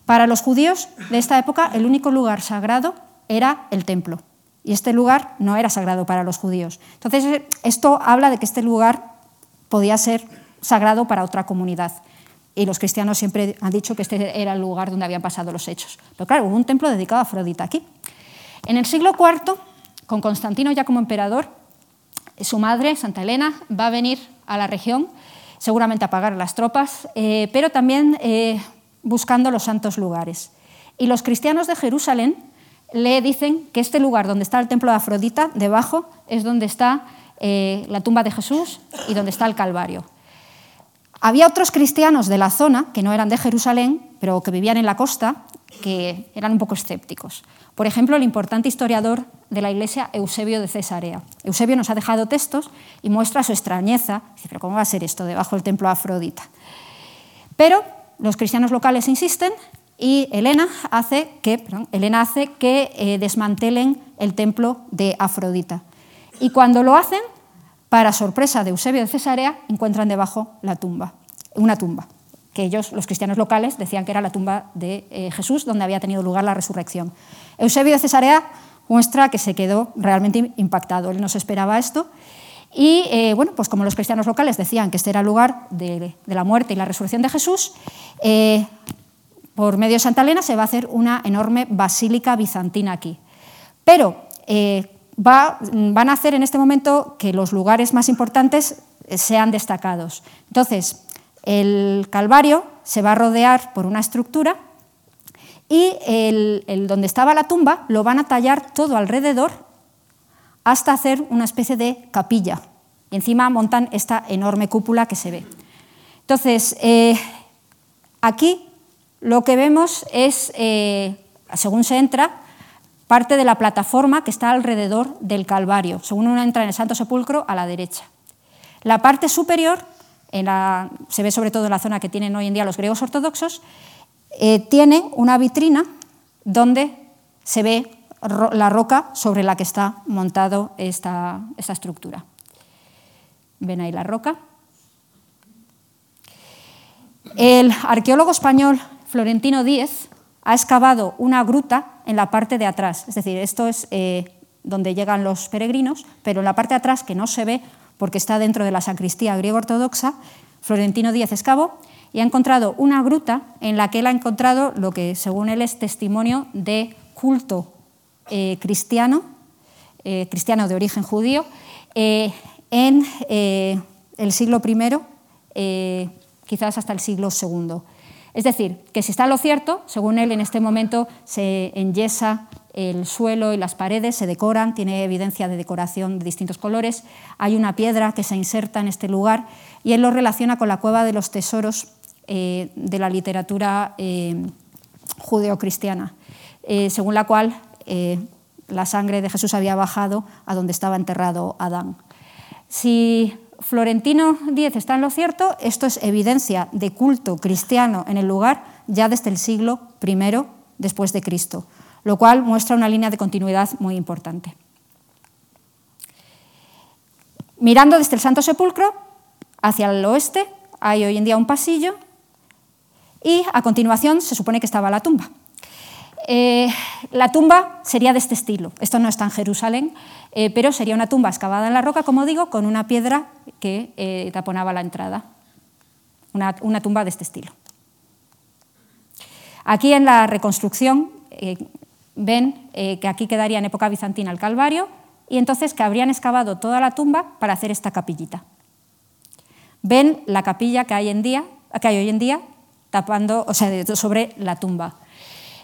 Para los judíos de esta época, el único lugar sagrado era el templo y este lugar no era sagrado para los judíos. Entonces, esto habla de que este lugar podía ser sagrado para otra comunidad. Y los cristianos siempre han dicho que este era el lugar donde habían pasado los hechos. Pero claro, hubo un templo dedicado a Afrodita aquí. En el siglo IV, con Constantino ya como emperador, su madre, Santa Elena, va a venir a la región, seguramente a pagar las tropas, eh, pero también eh, buscando los santos lugares. Y los cristianos de Jerusalén le dicen que este lugar donde está el templo de Afrodita, debajo, es donde está eh, la tumba de Jesús y donde está el Calvario. Había otros cristianos de la zona, que no eran de Jerusalén, pero que vivían en la costa, que eran un poco escépticos. Por ejemplo, el importante historiador de la Iglesia, Eusebio de Cesarea. Eusebio nos ha dejado textos y muestra su extrañeza. Dice, pero ¿cómo va a ser esto debajo del templo de Afrodita? Pero los cristianos locales insisten y Elena hace que, Elena hace que eh, desmantelen el templo de Afrodita. Y cuando lo hacen, para sorpresa de Eusebio de Cesarea, encuentran debajo la tumba, una tumba, que ellos, los cristianos locales, decían que era la tumba de eh, Jesús, donde había tenido lugar la resurrección. Eusebio de Cesarea muestra que se quedó realmente impactado, él no se esperaba esto. Y eh, bueno, pues como los cristianos locales decían que este era el lugar de, la muerte y la resurrección de Jesús, por medio de Santa Elena se va a hacer una enorme basílica bizantina aquí. Pero eh, van a hacer en este momento que los lugares más importantes eh, sean destacados. Entonces, el Calvario se va a rodear por una estructura y el, donde estaba la tumba lo van a tallar todo alrededor hasta hacer una especie de capilla. Y encima montan esta enorme cúpula que se ve. Entonces, eh, aquí lo que vemos es, eh, según se entra, parte de la plataforma que está alrededor del Calvario, según uno entra en el Santo Sepulcro a la derecha. La parte superior, se ve sobre todo en la zona que tienen hoy en día los griegos ortodoxos, eh, tiene una vitrina donde se ve la roca sobre la que está montado esta, esta estructura. Ven ahí la roca. El arqueólogo español Florentino Díez ha excavado una gruta en la parte de atrás, es decir, esto es eh, donde llegan los peregrinos, pero en la parte de atrás, que no se ve porque está dentro de la sacristía griego ortodoxa, Florentino Díez excavó y ha encontrado una gruta en la que él ha encontrado lo que según él es testimonio de culto cristiano, cristiano de origen judío, en el siglo I, quizás hasta el siglo II. Es decir, que si está lo cierto, según él, en este momento se enyesa el suelo y las paredes, se decoran, tiene evidencia de decoración de distintos colores, hay una piedra que se inserta en este lugar y él lo relaciona con la cueva de los tesoros eh, de la literatura eh, judeocristiana, eh, según la cual la sangre de Jesús había bajado a donde estaba enterrado Adán. Si Florentino X está en lo cierto, esto es evidencia de culto cristiano en el lugar ya desde el siglo I después de Cristo, lo cual muestra una línea de continuidad muy importante. Mirando desde el Santo Sepulcro hacia el oeste hay hoy en día un pasillo y a continuación se supone que estaba la tumba. Eh, la tumba sería de este estilo. Esto no está en Jerusalén, eh, pero sería una tumba excavada en la roca, como digo, con una piedra que eh, taponaba la entrada. Una, tumba de este estilo. Aquí en la reconstrucción ven que aquí quedaría en época bizantina el Calvario y entonces que habrían excavado toda la tumba para hacer esta capillita. Ven la capilla que hay, que hay hoy en día tapando, o sea, sobre la tumba.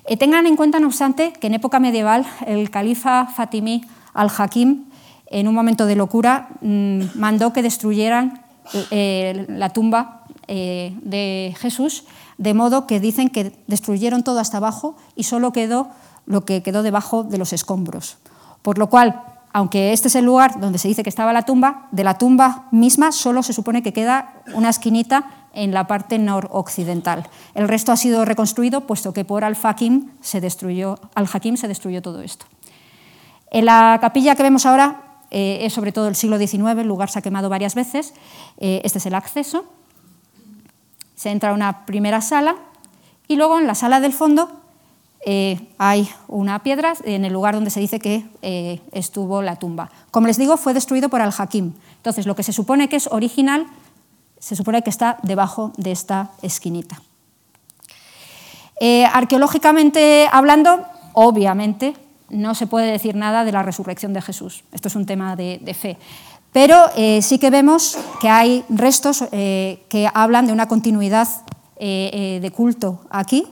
Eh, tengan en cuenta, no obstante, que en época medieval el califa Fatimí al-Hakim, en un momento de locura, mm, mandó que destruyeran eh, la tumba eh, de Jesús, de modo que dicen que destruyeron todo hasta abajo y solo quedó lo que quedó debajo de los escombros. Por lo cual, aunque este es el lugar donde se dice que estaba la tumba, de la tumba misma solo se supone que queda una esquinita en la parte noroccidental. El resto ha sido reconstruido, puesto que por Al-Hakim se destruyó, Al se destruyó todo esto. En la capilla que vemos ahora eh, es sobre todo el siglo XIX, el lugar se ha quemado varias veces. Eh, este es el acceso. Se entra a una primera sala y luego en la sala del fondo eh, hay una piedra en el lugar donde se dice que estuvo la tumba. Como les digo, fue destruido por Al-Hakim. Entonces, lo que se supone que es original se supone que está debajo de esta esquinita. Eh, arqueológicamente hablando, obviamente, no se puede decir nada de la resurrección de Jesús. Esto es un tema de, fe. Pero eh, sí que vemos que hay restos eh, que hablan de una continuidad de culto aquí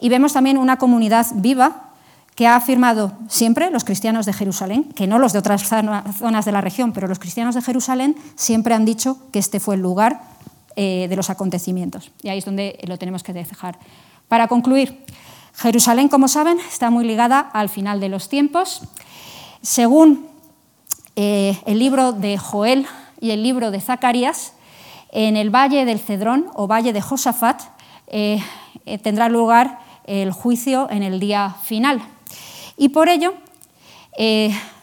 y vemos también una comunidad viva que ha afirmado siempre los cristianos de Jerusalén, que no los de otras zonas de la región, pero los cristianos de Jerusalén siempre han dicho que este fue el lugar eh, de los acontecimientos. Y ahí es donde lo tenemos que dejar. Para concluir, Jerusalén, como saben, está muy ligada al final de los tiempos. Según eh, el libro de Joel y el libro de Zacarías, en el valle del Cedrón o valle de Josafat eh, tendrá lugar el juicio en el día final. Y por ello,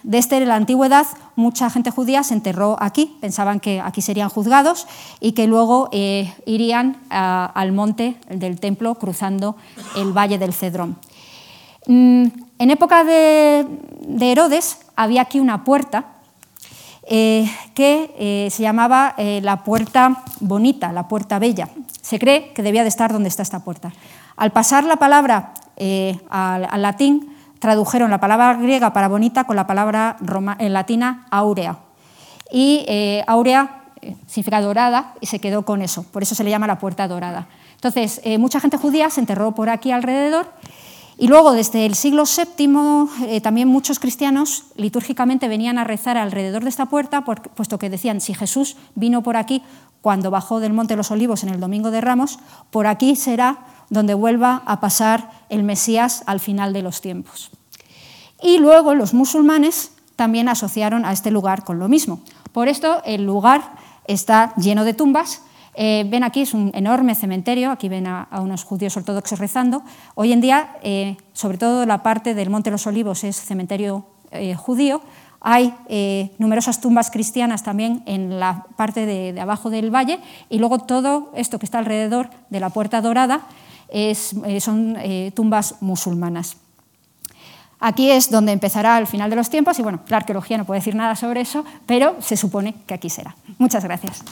desde la antigüedad mucha gente judía se enterró aquí, pensaban que aquí serían juzgados y que luego eh, irían al monte del templo cruzando el valle del Cedrón. Mm, en época de, Herodes había aquí una puerta eh, que eh, se llamaba la puerta bonita, la puerta bella. Se cree que debía de estar donde está esta puerta. Al pasar la palabra al latín, tradujeron la palabra griega para bonita con la palabra en eh, latina aurea. Y eh, aurea eh, significa dorada y se quedó con eso, por eso se le llama la puerta dorada. Entonces, mucha gente judía se enterró por aquí alrededor y luego desde el siglo VII también muchos cristianos litúrgicamente venían a rezar alrededor de esta puerta, puesto que decían, si Jesús vino por aquí cuando bajó del Monte de los Olivos en el Domingo de Ramos, por aquí será donde vuelva a pasar el Mesías al final de los tiempos. Y luego los musulmanes también asociaron a este lugar con lo mismo. Por esto el lugar está lleno de tumbas. Eh, ven aquí, es un enorme cementerio, aquí ven a, unos judíos ortodoxos rezando. Hoy en día, eh, sobre todo la parte del Monte de los Olivos es cementerio eh, judío. Hay numerosas tumbas cristianas también en la parte de, de, abajo del valle y luego todo esto que está alrededor de la Puerta Dorada eh, son eh, tumbas musulmanas. Aquí es donde empezará el final de los tiempos y bueno, la arqueología no puede decir nada sobre eso, pero se supone que aquí será. Muchas gracias.